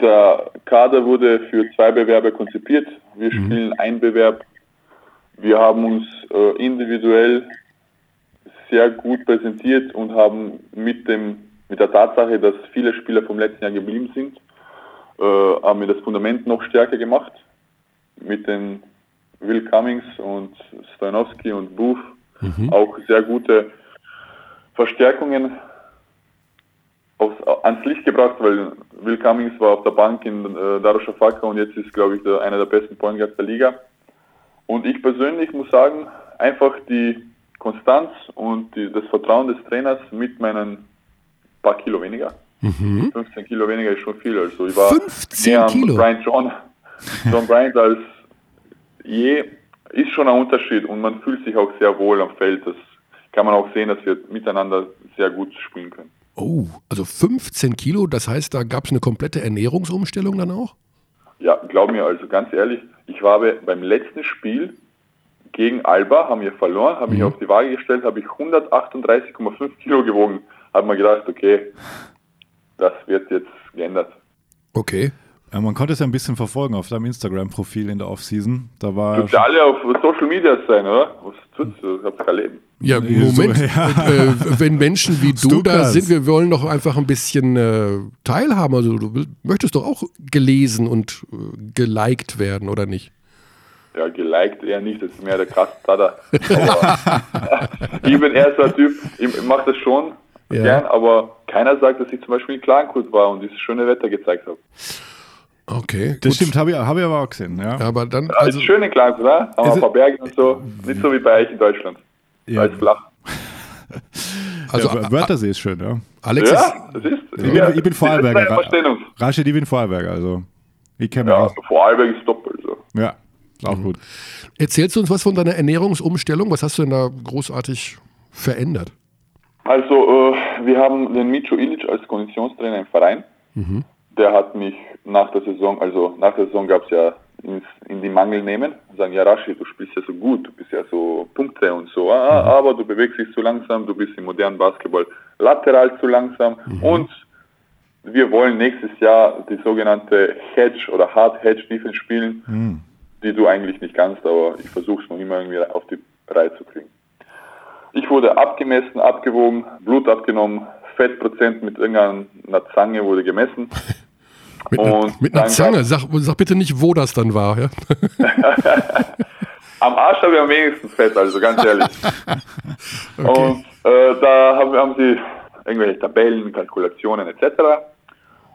Der Kader wurde für zwei Bewerber konzipiert. Wir mhm. spielen einen Bewerb. Wir haben uns äh, individuell sehr gut präsentiert und haben mit dem mit der Tatsache, dass viele Spieler vom letzten Jahr geblieben sind, äh, haben wir das Fundament noch stärker gemacht. Mit den Will Cummings und Stojanowski und Booth mhm. auch sehr gute Verstärkungen aufs, ans Licht gebracht, weil Will Cummings war auf der Bank in äh, Darussafaka und jetzt ist, glaube ich, der, einer der besten Point Guards der Liga. Und ich persönlich muss sagen, einfach die Konstanz und die, das Vertrauen des Trainers mit meinen paar Kilo weniger. Mhm. 15 Kilo weniger ist schon viel. Also ich war 15 Kilo. Brian John, John Bryant als je ist schon ein Unterschied und man fühlt sich auch sehr wohl am Feld. Das kann man auch sehen, dass wir miteinander sehr gut spielen können. Oh, also 15 Kilo, das heißt, da gab es eine komplette Ernährungsumstellung dann auch? Ja, glaub mir, also ganz ehrlich, ich war beim letzten Spiel gegen Alba, haben wir verloren, habe mhm. ich auf die Waage gestellt, habe ich 138,5 Kilo gewogen hat man gedacht, okay, das wird jetzt geändert. Okay. Ja, man konnte es ja ein bisschen verfolgen auf deinem Instagram-Profil in der Offseason. Da war Dürfte alle auf Social Media sein, oder? Was tut du? Ich hab's kein Leben. Ja, Moment. So, ja. Äh, wenn Menschen wie du da sind, wir wollen doch einfach ein bisschen äh, teilhaben. Also du möchtest doch auch gelesen und äh, geliked werden, oder nicht? Ja, geliked eher nicht, das ist mehr der krasse Tada. ich bin eher so ein Typ, ich mache das schon ja. gern, aber keiner sagt, dass ich zum Beispiel in Klagenfurt war und dieses schöne Wetter gezeigt habe. Okay. Das gut. stimmt, habe ich, hab ich aber auch gesehen. Ja. ja aber dann, ja, also, ist schön in Klagenfurt, oder? Haben wir ein paar Berge und so. Nicht so wie bei euch in Deutschland. Ja. Da ist flach. Also, ja, Wörthersee ist schön, ja. Alex ja, das ist. Ich bin, ich bin Vorarlberger. Rashid, ich bin Vorarlberger, also ich kenne ja, aus. Vorarlberg ist doppelt. So. Ja, auch mhm. gut. Erzählst du uns was von deiner Ernährungsumstellung? Was hast du denn da großartig verändert? Also, äh, wir haben den Micho Ilic als Konditionstrainer im Verein. Mhm. Der hat mich nach der Saison, also nach der Saison gab es ja ins, in die Mangel nehmen und sagen, ja Rashi, du spielst ja so gut, du bist ja so Punkte und so, ah, mhm. aber du bewegst dich zu langsam, du bist im modernen Basketball lateral zu langsam mhm. und wir wollen nächstes Jahr die sogenannte Hedge oder Hard Hedge Defense spielen, mhm. Die du eigentlich nicht kannst, aber ich versuche es noch immer irgendwie auf die Reihe zu kriegen. Ich wurde abgemessen, abgewogen, Blut abgenommen, Fettprozent mit irgendeiner Zange wurde gemessen. mit, einer, mit einer Zange? Sag, sag, bitte nicht, wo das dann war. Ja? am Arsch habe ich am wenigsten Fett, also ganz ehrlich. okay. Und äh, da haben, haben sie irgendwelche Tabellen, Kalkulationen etc.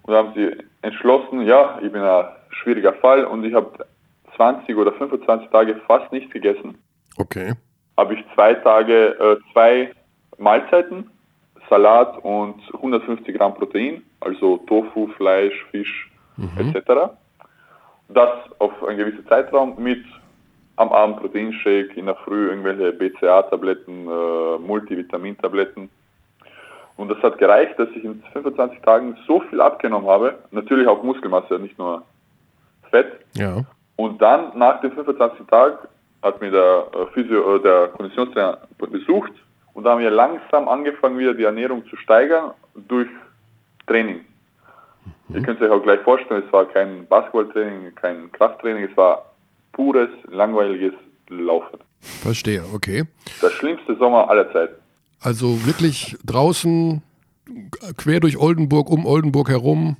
Und da haben sie entschlossen, ja, ich bin ein schwieriger Fall und ich habe 20 oder 25 Tage fast nichts gegessen. Okay habe ich zwei Tage äh, zwei Mahlzeiten, Salat und 150 Gramm Protein, also Tofu, Fleisch, Fisch mhm. etc. Das auf einen gewissen Zeitraum mit am Abend Proteinshake, in der Früh irgendwelche BCA-Tabletten, äh, Multivitamintabletten. Und das hat gereicht, dass ich in 25 Tagen so viel abgenommen habe, natürlich auch Muskelmasse, nicht nur Fett. Ja. Und dann nach den 25 Tagen hat mir der äh, Physio, äh, der Konditionstrainer besucht und da haben wir langsam angefangen, wieder die Ernährung zu steigern durch Training. Mhm. Ihr könnt euch auch gleich vorstellen, es war kein Basketballtraining, kein Krafttraining, es war pures, langweiliges Laufen. Verstehe, okay. Der schlimmste Sommer aller Zeiten. Also wirklich draußen, quer durch Oldenburg, um Oldenburg herum?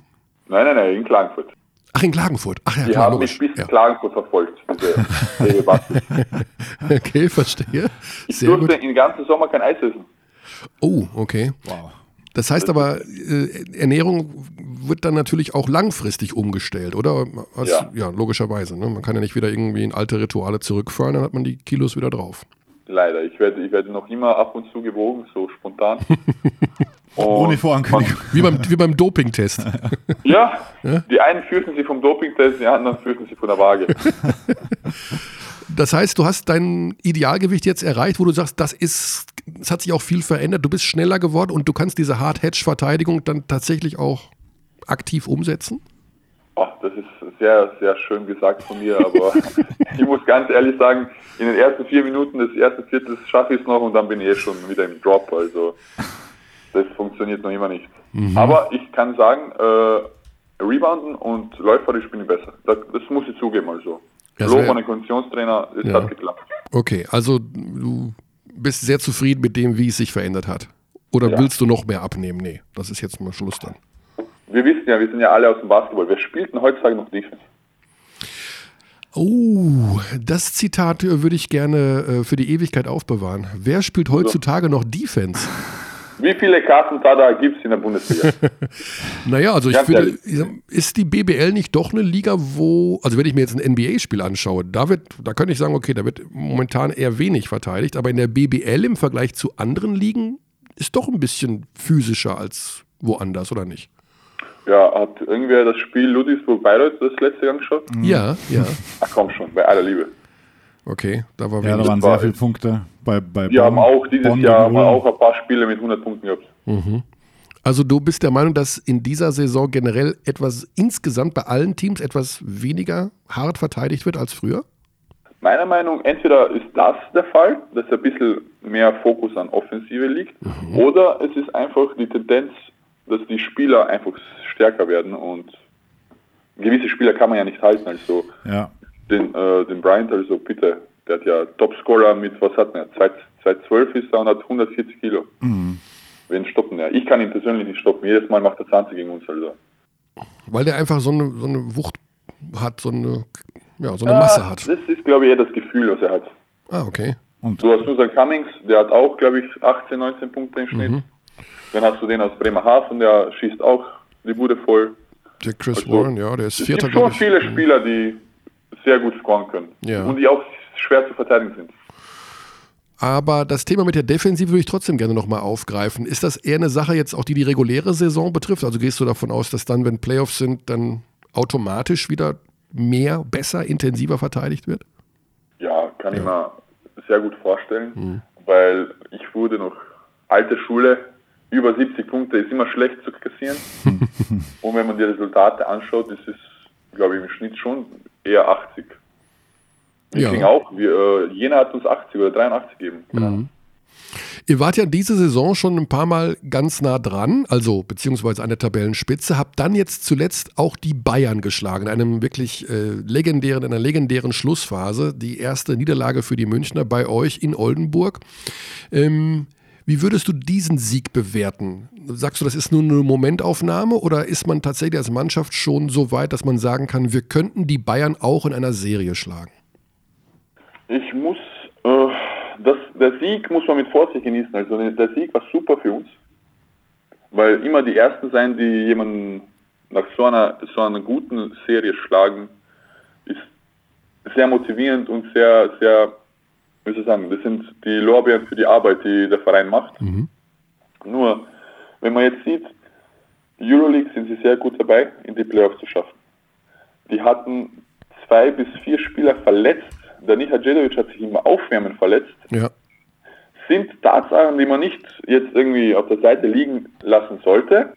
Nein, nein, nein, in Klagenfurt. Ach, in Klagenfurt. Ach ja, Die klar, haben logisch. mich bis ja. Klagenfurt verfolgt. okay, verstehe. Ich Sehr durfte gut. den ganzen Sommer kein Eis essen. Oh, okay. Wow. Das heißt aber, äh, Ernährung wird dann natürlich auch langfristig umgestellt, oder? Als, ja. ja. logischerweise. Ne? Man kann ja nicht wieder irgendwie in alte Rituale zurückfahren, dann hat man die Kilos wieder drauf. Leider. Ich werde, ich werde noch immer ab und zu gewogen, so spontan. Ohne Vorankündigung. Wie beim, wie beim Dopingtest. Ja, ja, die einen fürchten sich vom Dopingtest, die anderen fürchten sich von der Waage. Das heißt, du hast dein Idealgewicht jetzt erreicht, wo du sagst, das ist, es hat sich auch viel verändert, du bist schneller geworden und du kannst diese Hard-Hedge-Verteidigung dann tatsächlich auch aktiv umsetzen? Oh, das ist sehr, sehr schön gesagt von mir, aber ich muss ganz ehrlich sagen, in den ersten vier Minuten des ersten Viertels schaffe ich es noch und dann bin ich eh schon wieder im Drop. Also das funktioniert noch immer nicht. Mhm. Aber ich kann sagen, äh, Rebounden und läuferisch bin ich besser. Das, das muss ich zugeben also. Ja, Lob an den Konditionstrainer, es ja. hat geklappt. Okay, also du bist sehr zufrieden mit dem, wie es sich verändert hat. Oder ja. willst du noch mehr abnehmen? Nee, das ist jetzt mal Schluss dann. Wir wissen ja, wir sind ja alle aus dem Basketball. Wer spielt denn heutzutage noch Defense? Oh, das Zitat würde ich gerne äh, für die Ewigkeit aufbewahren. Wer spielt heutzutage noch Defense? Wie viele Kartentada gibt es in der Bundesliga? naja, also ich finde, ist die BBL nicht doch eine Liga, wo, also wenn ich mir jetzt ein NBA-Spiel anschaue, da wird, da könnte ich sagen, okay, da wird momentan eher wenig verteidigt, aber in der BBL im Vergleich zu anderen Ligen ist doch ein bisschen physischer als woanders, oder nicht? Ja, hat irgendwer das Spiel Ludwigsburg-Bayreuth das letzte Jahr geschaut? Ja, ja. Ach komm schon, bei aller Liebe. Okay, da war Ja, da waren sehr viele Punkte bei, bei Wir Bonn, haben auch dieses Bonn Jahr haben auch ein paar Spiele mit 100 Punkten gehabt. Mhm. Also du bist der Meinung, dass in dieser Saison generell etwas insgesamt bei allen Teams etwas weniger hart verteidigt wird als früher? Meiner Meinung nach, entweder ist das der Fall, dass ein bisschen mehr Fokus an Offensive liegt, mhm. oder es ist einfach die Tendenz, dass die Spieler einfach stärker werden und gewisse Spieler kann man ja nicht halten. Also ja den, äh, den Bryant, also bitte, Der hat ja Topscorer mit, was hat er? 212 ist er und hat 140 Kilo. Mhm. Wen stoppen er? Ich kann ihn persönlich nicht stoppen. Jedes Mal macht er 20 gegen uns. Also. Weil der einfach so eine, so eine Wucht hat, so eine, ja, so eine ja, Masse hat. Das ist, glaube ich, eher das Gefühl, was er hat. Ah, okay. Und du hast Susan Cummings, der hat auch, glaube ich, 18, 19 Punkte im Schnitt. Mhm. Dann hast du den aus Bremerhaven, der schießt auch die Bude voll. Der Chris also, Warren, ja, der ist Vierter. Es gibt schon viele Spieler, die sehr gut scoren können. Ja. Und die auch schwer zu verteidigen sind. Aber das Thema mit der Defensive würde ich trotzdem gerne nochmal aufgreifen. Ist das eher eine Sache jetzt auch, die die reguläre Saison betrifft? Also gehst du davon aus, dass dann, wenn Playoffs sind, dann automatisch wieder mehr, besser, intensiver verteidigt wird? Ja, kann ja. ich mir sehr gut vorstellen, mhm. weil ich wurde noch alte Schule, über 70 Punkte ist immer schlecht zu kassieren. Und wenn man die Resultate anschaut, ist es, glaube ich, im Schnitt schon eher 80. Wir ja. auch, wir, äh, Jena hat uns 80 oder 83 gegeben. Genau. Mhm. Ihr wart ja diese Saison schon ein paar Mal ganz nah dran, also beziehungsweise an der Tabellenspitze, habt dann jetzt zuletzt auch die Bayern geschlagen, in einem wirklich äh, legendären, in einer legendären Schlussphase. Die erste Niederlage für die Münchner bei euch in Oldenburg. Ähm, wie würdest du diesen Sieg bewerten? Sagst du, das ist nur eine Momentaufnahme oder ist man tatsächlich als Mannschaft schon so weit, dass man sagen kann, wir könnten die Bayern auch in einer Serie schlagen? Ich muss äh, das, der Sieg muss man mit Vorsicht genießen. Also der Sieg war super für uns, weil immer die Ersten sein, die jemanden nach so einer, so einer guten Serie schlagen, ist sehr motivierend und sehr, sehr, soll ich sagen, das sind die Lorbeeren für die Arbeit, die der Verein macht. Mhm. Nur, wenn man jetzt sieht, Euroleague sind sie sehr gut dabei, in die Playoffs zu schaffen. Die hatten zwei bis vier Spieler verletzt Danil Hadjedovic hat sich im Aufwärmen verletzt. Ja. Sind Tatsachen, die man nicht jetzt irgendwie auf der Seite liegen lassen sollte.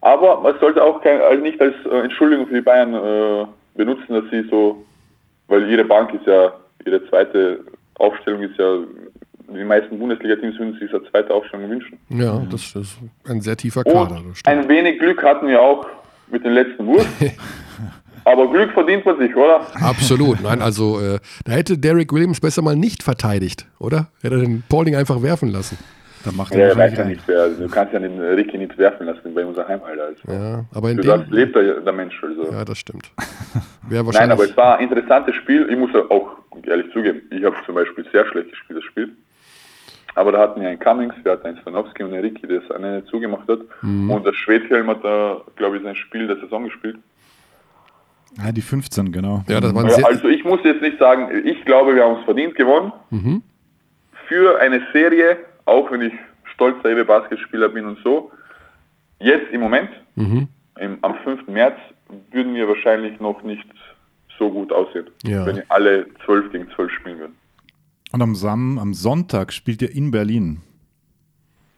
Aber man sollte auch kein, also nicht als äh, Entschuldigung für die Bayern äh, benutzen, dass sie so, weil ihre Bank ist ja, ihre zweite Aufstellung ist ja, die meisten Bundesliga-Teams würden sich eine zweite Aufstellung wünschen. Ja, das ist ein sehr tiefer Kader. ein wenig Glück hatten wir auch mit den letzten Wurf. Aber Glück verdient man sich, oder? Absolut. Nein, also äh, da hätte Derek Williams besser mal nicht verteidigt, oder? Hätte er den Pauling einfach werfen lassen. Dann macht er ja, weiß ja nicht, wer, du kannst ja den Ricky nicht werfen lassen bei unserem Heimhalter. Also. Ja, aber in du dem, lebt der, der Mensch. Also. Ja, das stimmt. Nein, aber es war ein interessantes Spiel. Ich muss auch ehrlich zugeben, ich habe zum Beispiel sehr schlecht gespielt, das Spiel. Aber da hatten wir einen Cummings, wir hatten einen Swanowski und einen Ricky, der es eine zugemacht hat. Mhm. Und der Schwedhelm hat da, glaube ich, sein Spiel der Saison gespielt. Ja, die 15, genau. Ja, das waren also ich muss jetzt nicht sagen, ich glaube, wir haben es verdient gewonnen. Mhm. Für eine Serie, auch wenn ich stolzer EW Basketspieler bin und so, jetzt im Moment, mhm. im, am 5. März, würden wir wahrscheinlich noch nicht so gut aussehen, ja. wenn wir alle 12 gegen 12 spielen würden. Und am, Sam am Sonntag spielt ihr in Berlin.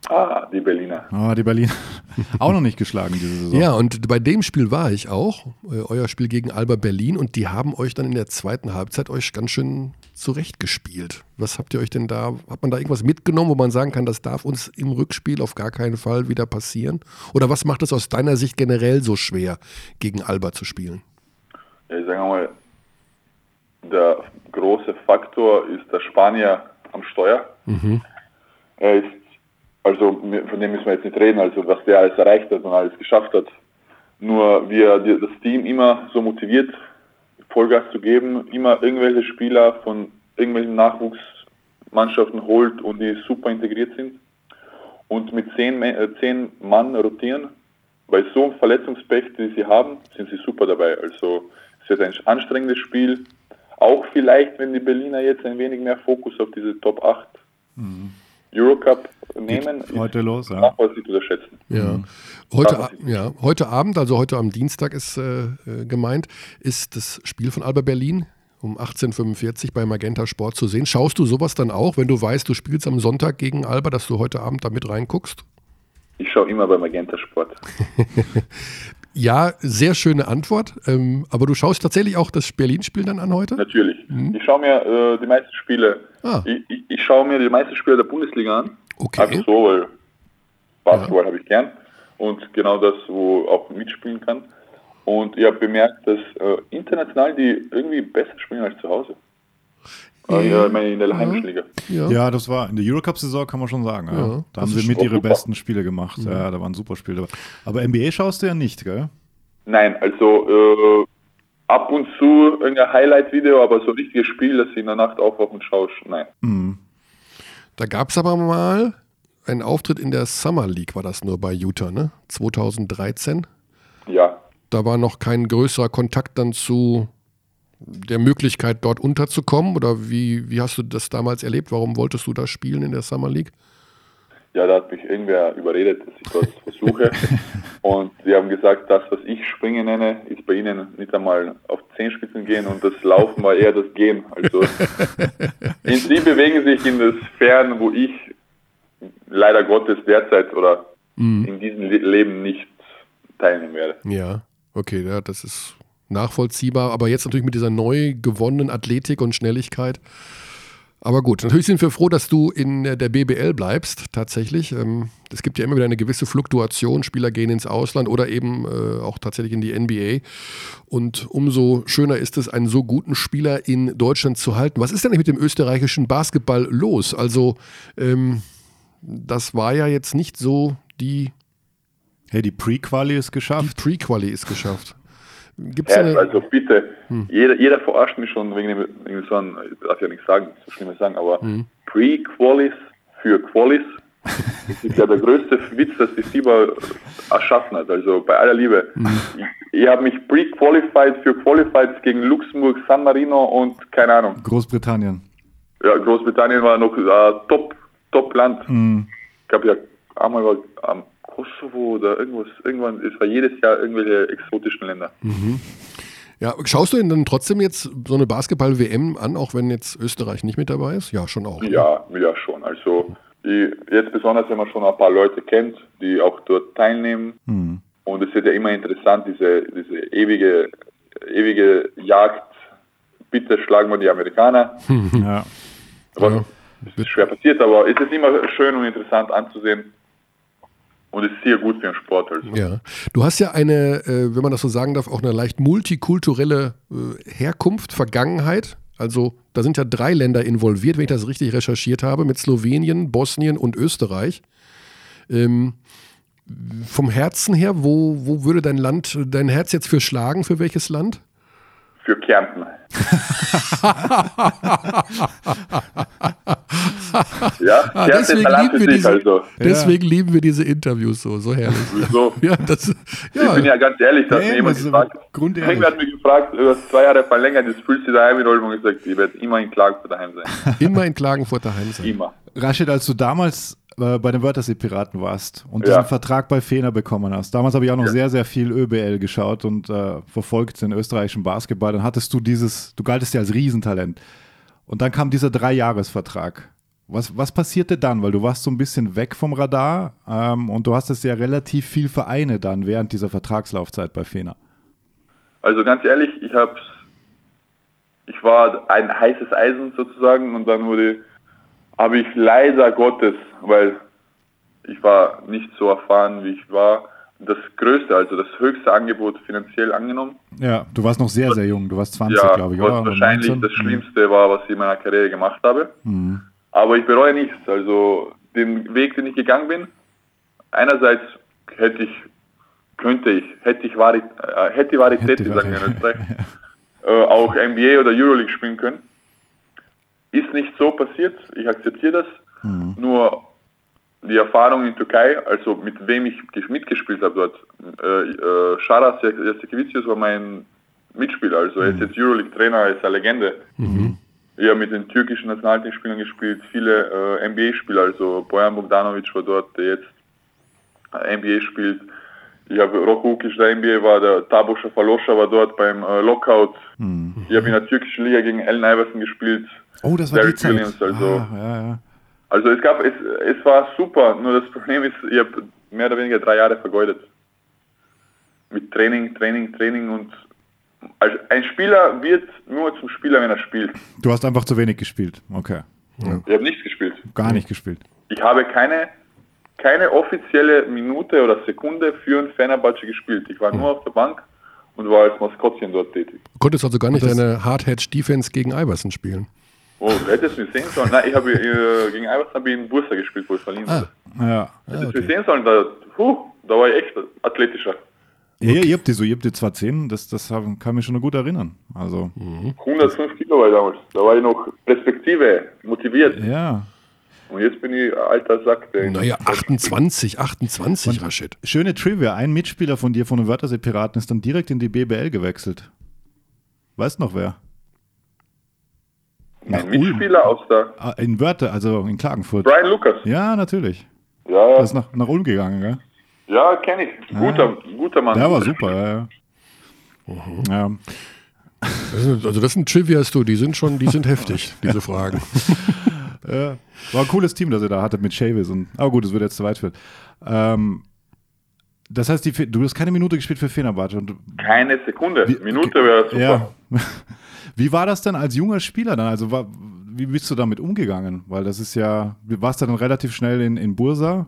Ah, die Berliner. Ah, die Berliner. auch noch nicht geschlagen diese Saison. Ja, und bei dem Spiel war ich auch, äh, euer Spiel gegen Alba Berlin, und die haben euch dann in der zweiten Halbzeit euch ganz schön zurechtgespielt. Was habt ihr euch denn da, hat man da irgendwas mitgenommen, wo man sagen kann, das darf uns im Rückspiel auf gar keinen Fall wieder passieren? Oder was macht es aus deiner Sicht generell so schwer, gegen Alba zu spielen? Ja, ich sage mal, der große Faktor ist der Spanier am Steuer. Mhm. Er ist also von dem müssen wir jetzt nicht reden, also was der alles erreicht hat und alles geschafft hat. Nur wir das Team immer so motiviert, Vollgas zu geben, immer irgendwelche Spieler von irgendwelchen Nachwuchsmannschaften holt und die super integriert sind. Und mit zehn, äh, zehn Mann rotieren, bei so einem Verletzungspech, die sie haben, sind sie super dabei. Also es wird ein anstrengendes Spiel. Auch vielleicht, wenn die Berliner jetzt ein wenig mehr Fokus auf diese Top 8 mhm. Eurocup nehmen, Geht heute los, ja. nachweislich unterschätzen. Ja. Heute, ja, heute Abend, also heute am Dienstag ist äh, äh, gemeint, ist das Spiel von Alba Berlin um 18.45 bei Magenta Sport zu sehen. Schaust du sowas dann auch, wenn du weißt, du spielst am Sonntag gegen Alba, dass du heute Abend da mit reinguckst? Ich schaue immer bei Magenta Sport. ja, sehr schöne Antwort. Ähm, aber du schaust tatsächlich auch das Berlin-Spiel dann an heute? Natürlich. Mhm. Ich schaue mir äh, die meisten Spiele, ah. ich, ich, ich, schaue mir die meisten Spiele der Bundesliga an. Okay. Einfach so, weil Basketball ja. habe ich gern. Und genau das, wo auch mitspielen kann. Und ich habe bemerkt, dass äh, international die irgendwie besser spielen als zu Hause. Äh, ja, ich meine in der heimischen Liga. Ja. ja, das war in der Eurocup-Saison, kann man schon sagen. Ja. Ja, da haben sie mit ihre super. besten Spiele gemacht. Ja. da waren super Spiele dabei. Aber NBA schaust du ja nicht, gell? Nein, also äh, ab und zu irgendein Highlight-Video, aber so richtiges Spiel, dass ich in der Nacht aufwache und schaue, nein. Mhm. Da gab es aber mal einen Auftritt in der Summer League, war das nur bei Utah, ne? 2013. Ja. Da war noch kein größerer Kontakt dann zu der Möglichkeit, dort unterzukommen? Oder wie, wie hast du das damals erlebt? Warum wolltest du da spielen in der Summer League? Ja, da hat mich irgendwer überredet, dass ich dort versuche. und sie haben gesagt, das, was ich Springen nenne, ist bei ihnen nicht einmal auf Zehenspitzen gehen und das Laufen war eher das Gehen. Also sie bewegen sich in das Fern, wo ich leider Gottes derzeit oder mhm. in diesem Leben nicht teilnehmen werde. Ja, okay, ja, das ist nachvollziehbar. Aber jetzt natürlich mit dieser neu gewonnenen Athletik und Schnelligkeit. Aber gut, natürlich sind wir froh, dass du in der BBL bleibst, tatsächlich. Ähm, es gibt ja immer wieder eine gewisse Fluktuation. Spieler gehen ins Ausland oder eben äh, auch tatsächlich in die NBA. Und umso schöner ist es, einen so guten Spieler in Deutschland zu halten. Was ist denn mit dem österreichischen Basketball los? Also, ähm, das war ja jetzt nicht so die. Hey, die Pre-Quali ist geschafft. Die Pre-Quali ist geschafft. Gibt's eine... Also bitte, hm. jeder, jeder verarscht mich schon wegen dem, wegen so einem, ich darf ja nichts sagen, so schlimm sagen, aber hm. Pre-Qualis für Qualis, das ist ja der größte Witz, dass die FIBA erschaffen hat. Also bei aller Liebe. Hm. Ich, ich habe mich pre-qualified für Qualifieds gegen Luxemburg, San Marino und keine Ahnung. Großbritannien. Ja, Großbritannien war noch äh, Top, Top Land. Hm. Ich habe ja einmal war, ähm, Kosovo oder irgendwas, irgendwann, es war jedes Jahr irgendwelche exotischen Länder. Mhm. Ja, schaust du denn dann trotzdem jetzt so eine Basketball-WM an, auch wenn jetzt Österreich nicht mit dabei ist? Ja, schon auch. Ja, ja schon. Also die, jetzt besonders, wenn man schon ein paar Leute kennt, die auch dort teilnehmen. Mhm. Und es wird ja immer interessant, diese, diese ewige, ewige Jagd. Bitte schlagen wir die Amerikaner. ja. Was ja. ist schwer passiert, aber es ist immer schön und interessant anzusehen, und ist sehr gut für den Sport. Also. Ja. Du hast ja eine, äh, wenn man das so sagen darf, auch eine leicht multikulturelle äh, Herkunft, Vergangenheit. Also da sind ja drei Länder involviert, wenn ich das richtig recherchiert habe, mit Slowenien, Bosnien und Österreich. Ähm, vom Herzen her, wo, wo würde dein Land, dein Herz jetzt für schlagen? Für welches Land? Für Kärnten. ja, ah, deswegen, lieben wir, diese, also. deswegen ja. lieben wir diese Interviews so, so herrlich. Wieso? Ja, das, ja. Ich bin ja ganz ehrlich, dass nee, mir jemand gefragt hat, hat mich gefragt, über zwei Jahre verlängert, jetzt fühlst du daheim in Oldenburg und gesagt, ich werde immer in Klagenfurt daheim sein. Immer in Klagenfurt daheim sein. Immer. Rashid, als du damals äh, bei den Wörthersee-Piraten warst und ja. diesen Vertrag bei Fener bekommen hast. Damals habe ich auch noch ja. sehr, sehr viel ÖBL geschaut und äh, verfolgt den österreichischen Basketball. Dann hattest du dieses, du galtest ja als Riesentalent. Und dann kam dieser Dreijahresvertrag. Was, was passierte dann? Weil du warst so ein bisschen weg vom Radar ähm, und du hast es ja relativ viel Vereine dann während dieser Vertragslaufzeit bei Fener. Also ganz ehrlich, ich hab's, ich war ein heißes Eisen sozusagen und dann wurde, habe ich leider Gottes, weil ich war nicht so erfahren, wie ich war, das größte, also das höchste Angebot finanziell angenommen. Ja, du warst noch sehr, sehr jung, du warst 20, ja, glaube ich, oder? wahrscheinlich 19? das mhm. Schlimmste war, was ich in meiner Karriere gemacht habe. Mhm. Aber ich bereue nichts. Also den Weg, den ich gegangen bin, einerseits hätte ich, könnte ich, hätte ich Vari, äh, hätte Varietät, sagen wir in Österreich, äh, auch NBA oder Euroleague spielen können. Ist nicht so passiert, ich akzeptiere das. Mhm. Nur die Erfahrung in Türkei, also mit wem ich mitgespielt habe dort, äh, äh, Sharas Jasikevicius war mein Mitspieler, also er ist mhm. jetzt Euroleague-Trainer, er ist eine Legende. Mhm. Ja, mit den türkischen Nationalteamspielern gespielt, viele äh, NBA-Spieler, also Bojan Bogdanovic war dort, der jetzt äh, NBA spielt. Ich habe Ukic, der NBA war, der Tabo Falosha war dort beim äh, Lockout. Mhm. Ich habe in der türkischen Liga gegen Allen Iverson gespielt. Oh, das war Derek die Zeit. Williams, also, ah, ja, ja. also es gab, es, es war super, nur das Problem ist, ich habe mehr oder weniger drei Jahre vergeudet. Mit Training, Training, Training und also ein Spieler wird nur zum Spieler, wenn er spielt. Du hast einfach zu wenig gespielt. Okay. Ja. Ich habe nichts gespielt. Gar nicht gespielt. Ich habe keine, keine offizielle Minute oder Sekunde für ein Fenerbahce gespielt. Ich war mhm. nur auf der Bank und war als Maskottchen dort tätig. Du konntest also gar nicht deine Hard-Hedge-Defense gegen Iverson spielen? Oh, du hättest mich sehen sollen. Nein, ich habe äh, gegen Iverson habe ich in Bursa gespielt, wo ich verliehen Ah, wurde. Ja. Hättest du okay. mich sehen sollen, da, puh, da war ich echt athletischer. Ja, ihr habt die so, ihr habt die zwar 10, das, das haben- kann mich schon noch gut erinnern. Also, 105 Kilo war ich damals. Da war ich noch Perspektive, motiviert. ja. Und jetzt bin ich alter Sack. Der Naja, 28, 28, Rashid. Schöne Trivia. Ein Mitspieler von dir von den Wörthersee-Piraten ist dann direkt in die BBL gewechselt. Weißt noch wer? nach Ein Mitspieler aus der Ah, In Wörter, also in Klagenfurt. Brian Lucas. Ja, natürlich. Ja, ja, ist nach, nach Ulm gegangen, gell? Ja kenne ich. Guter, guter Mann. Der war super, ja, ja. ja. Das sind- Also das sind Trivias, du, die sind schon, die sind heftig, diese Fragen. Ja, war ein cooles Team, das ihr da hattet mit Chavis. Und, aber gut, das wird jetzt zu weit führen. Ähm, das heißt, die, du hast keine Minute gespielt für Fenerbahce. Und, Keine Sekunde. Wie- Minute wäre super. ja. Wie war das denn als junger Spieler dann? Also, war, wie bist du damit umgegangen? Weil das ist ja, du warst dann relativ schnell in, in Bursa.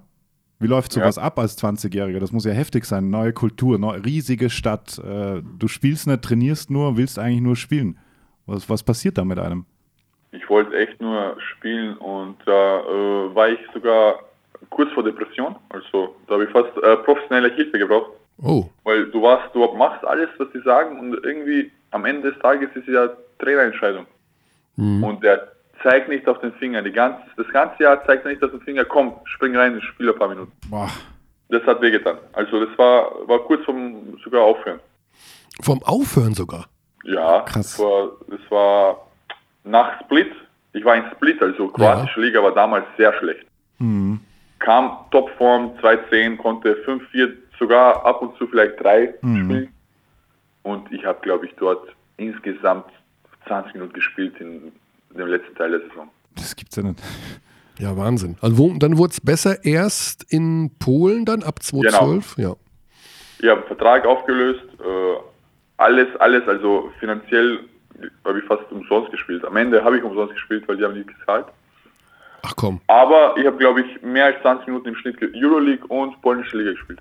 Wie läuft sowas ab als 20-Jähriger? Das muss ja heftig sein. Neue Kultur, neu, riesige Stadt. Äh, du spielst nicht, trainierst nur, willst eigentlich nur spielen. Was, was passiert da mit einem? Ich wollte echt nur spielen und da äh, war ich sogar kurz vor Depression. Also da habe ich fast äh, professionelle Hilfe gebraucht. Oh, Weil du warst, du machst alles, was sie sagen und irgendwie am Ende des Tages ist es ja Trainerentscheidung. Und der zeigt nicht auf den Finger. Die ganze, das ganze Jahr zeigt er nicht auf den Finger, komm, spring rein, spiel ein paar Minuten. Boah. Das hat wehgetan. Also das war, war kurz vom sogar aufhören. vom Aufhören sogar. Ja, Krass. Das, war, das war nach Split. Ich war in Split, also kroatische Liga war damals sehr schlecht. Kam Topform 2-10, konnte 5-4, sogar ab und zu vielleicht 3 spielen. Und ich habe, glaube ich, dort insgesamt 20 Minuten gespielt in dem letzten Teil der Saison. Das gibt's ja nicht. Ja, Wahnsinn. Also wo, dann wurde es besser erst in Polen dann ab 2012. Ja. Ich habe einen Vertrag aufgelöst, äh, alles, alles, also finanziell habe ich fast umsonst gespielt. Am Ende habe ich umsonst gespielt, weil die haben nicht gezahlt. Ach komm. Aber ich habe, glaube ich, mehr als 20 Minuten im Schnitt Euroleague und polnische Liga gespielt.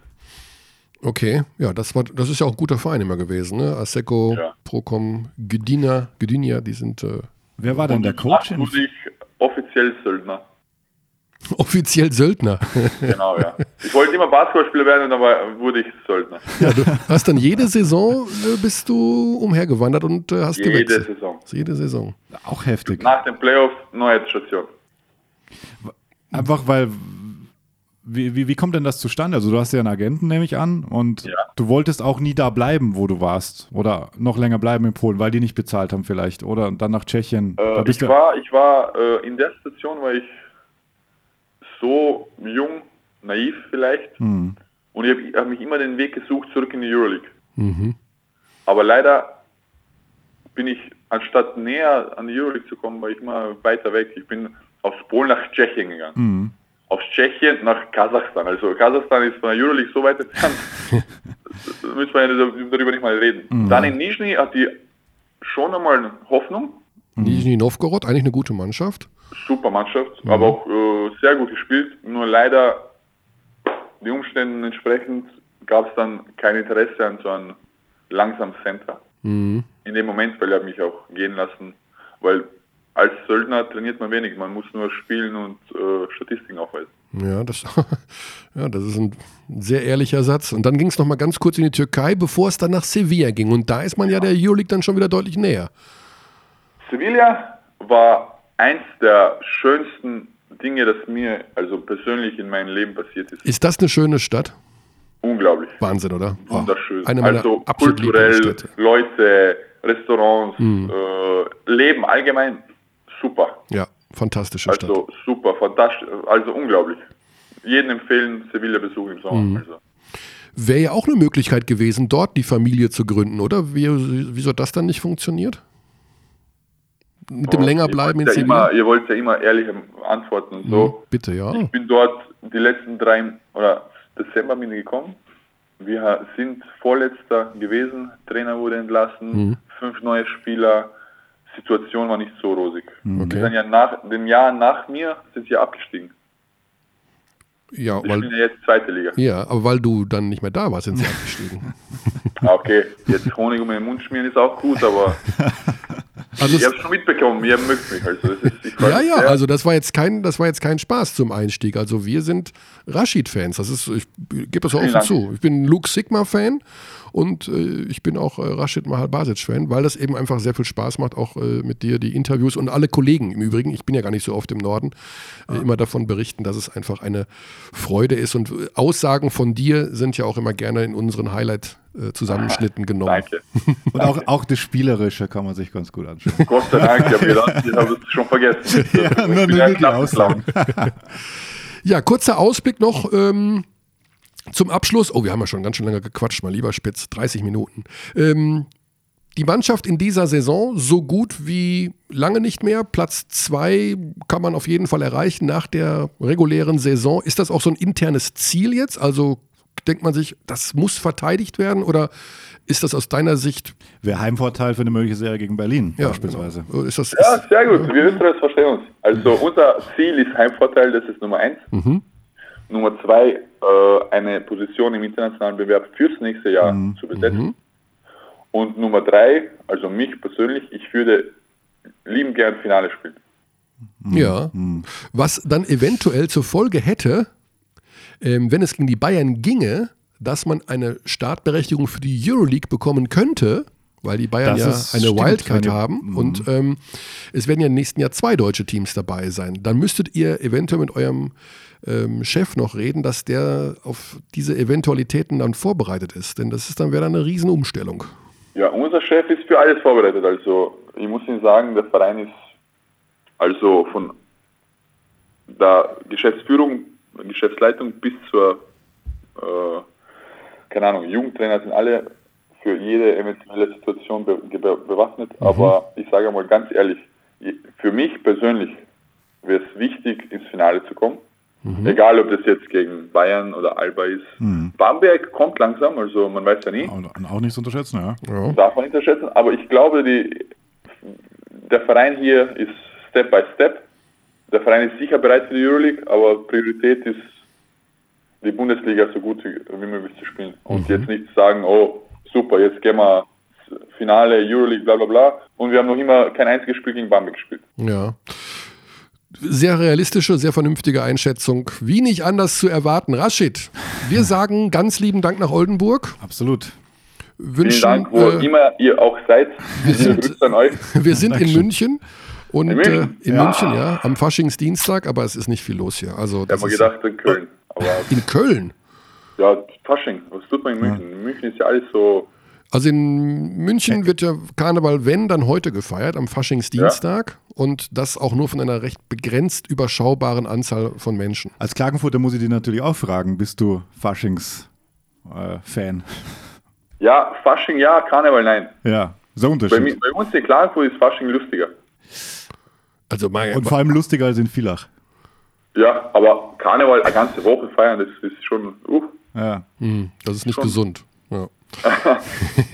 Okay, ja, das war, das ist ja auch ein guter Verein immer gewesen, ne? Asseco, Ja. Procom, Gdynia, Gdynia, die sind äh, Wer war denn der Coach? Ich offiziell Söldner. offiziell Söldner. Genau, ja. Ich wollte immer Basketballspieler werden und dann wurde ich Söldner. ja, du hast dann jede Saison äh, bist du umhergewandert und äh, hast Jede gewechselt. Saison. Jede Saison. auch heftig. Nach dem Playoff neue Station. Einfach weil, wie, wie, wie kommt denn das zustande? Also du hast ja einen Agenten, nehme ich an, und Ja. du wolltest auch nie da bleiben, wo du warst. Oder noch länger bleiben in Polen, weil die nicht bezahlt haben vielleicht. Oder dann nach Tschechien. Äh, ich war, ich war äh, in der Situation, war ich so jung, naiv vielleicht. Hm. Und ich habe hab mich immer den Weg gesucht zurück in die Euroleague. Mhm. Aber leider bin ich, anstatt näher an die Euroleague zu kommen, war ich immer weiter weg. Ich bin aus Polen nach Tschechien gegangen. Hm. Aus Tschechien nach Kasachstan. Also Kasachstan ist von der Euroleague so weit entfernt, da müssen wir ja darüber nicht mal reden. Dann in Nizhny hat die schon einmal Hoffnung. Nizhny Novgorod, eigentlich eine gute Mannschaft. Super Mannschaft, aber auch äh, sehr gut gespielt. Nur leider die Umständen entsprechend gab es dann kein Interesse an so einem langsamen Center. Mhm. In dem Moment, weil er mich auch gehen lassen, weil als Söldner trainiert man wenig, man muss nur spielen und äh, Statistiken aufweisen. Ja, das, ja, das ist ein sehr ehrlicher Satz. Und dann ging es noch mal ganz kurz in die Türkei, bevor es dann nach Sevilla ging. Und da ist man ja der Euroleague dann schon wieder deutlich näher. Sevilla war eins der schönsten Dinge, das mir also persönlich in meinem Leben passiert ist. Ist das eine schöne Stadt? Unglaublich. Wahnsinn, oder? Oh, Wunderschön. meiner also kulturell. Leute, Restaurants, Mhm. äh, Leben allgemein super. Ja, fantastische Stadt. Also super, fantastisch, also unglaublich. Jeden empfehlen, Sevilla besuchen im Sommer. Mhm. Also. Wäre ja auch eine Möglichkeit gewesen, dort die Familie zu gründen, oder? Wie, wieso hat das dann nicht funktioniert? Mit dem Ihr Längerbleiben in wollt ja Sevilla? immer, Ihr wollt ja immer ehrlich antworten und so. Hm, Bitte, ja. Ich bin dort die letzten drei, oder Dezember bin ich gekommen. Wir sind Vorletzter gewesen, Trainer wurde entlassen, Mhm. fünf neue Spieler, Situation war nicht so rosig. Okay. Die sind ja nach dem Jahr nach mir sind sie abgestiegen. Ja, spielen weil, ja jetzt zweite Liga. ja, aber weil du dann nicht mehr da warst, sind sie abgestiegen. Ah, Okay, jetzt Honig um den Mund schmieren ist auch gut, aber Also ich habe schon mitbekommen, ihr mögt mich. Also ist, ja, ja, also das war jetzt kein, das war jetzt kein Spaß zum Einstieg. Also wir sind Rashid-Fans. Das ist, ich gebe das auch offen zu. Ich bin Luke Sigma-Fan und äh, ich bin auch äh, Rashid Mahal Basic-Fan, weil das eben einfach sehr viel Spaß macht, auch äh, mit dir die Interviews und alle Kollegen im Übrigen, ich bin ja gar nicht so oft im Norden, äh, immer davon berichten, dass es einfach eine Freude ist. Und äh, Aussagen von dir sind ja auch immer gerne in unseren Highlight-Zusammenschnitten genommen. Danke. Und auch, auch das Spielerische kann man sich ganz gut anschauen. Gott sei Dank, ich habe gedacht, ich habe es schon vergessen. ja, nur, nur die Aussagen. ja, kurzer Ausblick noch. Ähm, zum Abschluss, oh, wir haben ja schon ganz schön lange gequatscht, mein lieber Spitz, 30 Minuten. Ähm, die Mannschaft in dieser Saison so gut wie lange nicht mehr. Platz 2 kann man auf jeden Fall erreichen nach der regulären Saison. Ist das auch so ein internes Ziel jetzt? Also denkt man sich, das muss verteidigt werden oder ist das aus deiner Sicht? Wäre Heimvorteil für eine mögliche Serie gegen Berlin ja, beispielsweise. Genau. Ist das, ja, sehr gut. Wir Österreicher verstehen uns. Also unser Ziel ist Heimvorteil, das ist Nummer eins. Mhm. Nummer zwei, äh, eine Position im internationalen Bewerb fürs nächste Jahr mhm. zu besetzen. Mhm. Und Nummer drei, also mich persönlich, ich würde lieben gern Finale spielen. Mhm. Ja, mhm. was dann eventuell zur Folge hätte, ähm, wenn es gegen die Bayern ginge, dass man eine Startberechtigung für die Euroleague bekommen könnte, weil die Bayern das ja eine stimmt, Wildcard haben mhm. und ähm, es werden ja im nächsten Jahr zwei deutsche Teams dabei sein. Dann müsstet ihr eventuell mit eurem ähm, Chef noch reden, dass der auf diese Eventualitäten dann vorbereitet ist. Denn das ist dann wäre eine Riesenumstellung. Ja, unser Chef ist für alles vorbereitet. Also ich muss Ihnen sagen, der Verein ist also von der Geschäftsführung, Geschäftsleitung bis zur, äh, keine Ahnung, Jugendtrainer sind alle für jede eventuelle Situation be be bewaffnet. Mhm. Aber ich sage mal ganz ehrlich, für mich persönlich wäre es wichtig, ins Finale zu kommen. Mhm. Egal, ob das jetzt gegen Bayern oder Alba ist. Mhm. Bamberg kommt langsam, also man weiß ja nie. Auch, auch nicht zu unterschätzen, ja. ja. Darf man nicht unterschätzen, aber ich glaube, die, der Verein hier ist Step by Step. Der Verein ist sicher bereit für die Euroleague, aber Priorität ist, die Bundesliga so gut wie möglich zu spielen. Und mhm. jetzt nicht sagen, oh, super, jetzt gehen wir Finale, Euroleague, bla bla bla. Und wir haben noch immer kein einziges Spiel gegen Bamberg gespielt. Ja sehr realistische, sehr vernünftige Einschätzung. Wie nicht anders zu erwarten. Rashid, wir sagen ganz lieben Dank nach Oldenburg. Absolut. Wünschen, Vielen Dank, wo äh, immer ihr auch seid. Wir sind, wir sind in München. Und in München, äh, in ja. München, ja, am Faschingsdienstag, aber es ist nicht viel los hier. Also, ich habe mal gedacht in Köln. in Köln? Ja, Fasching. Was tut man in München? Ja. In München ist ja alles so also in München wird ja Karneval, wenn, dann heute gefeiert, am Faschingsdienstag. Ja. Und das auch nur von einer recht begrenzt überschaubaren Anzahl von Menschen. Als Klagenfurter muss ich dich natürlich auch fragen, bist du Faschings-Fan? Äh, ja, Fasching ja, Karneval nein. Ja, so Unterschied. Bei, bei uns in Klagenfurt ist Fasching lustiger. Also Und vor allem lustiger als in Villach. Ja, aber Karneval eine ganze Woche feiern, das ist schon, uh. Ja. Hm, das ist nicht schon. gesund. Ja.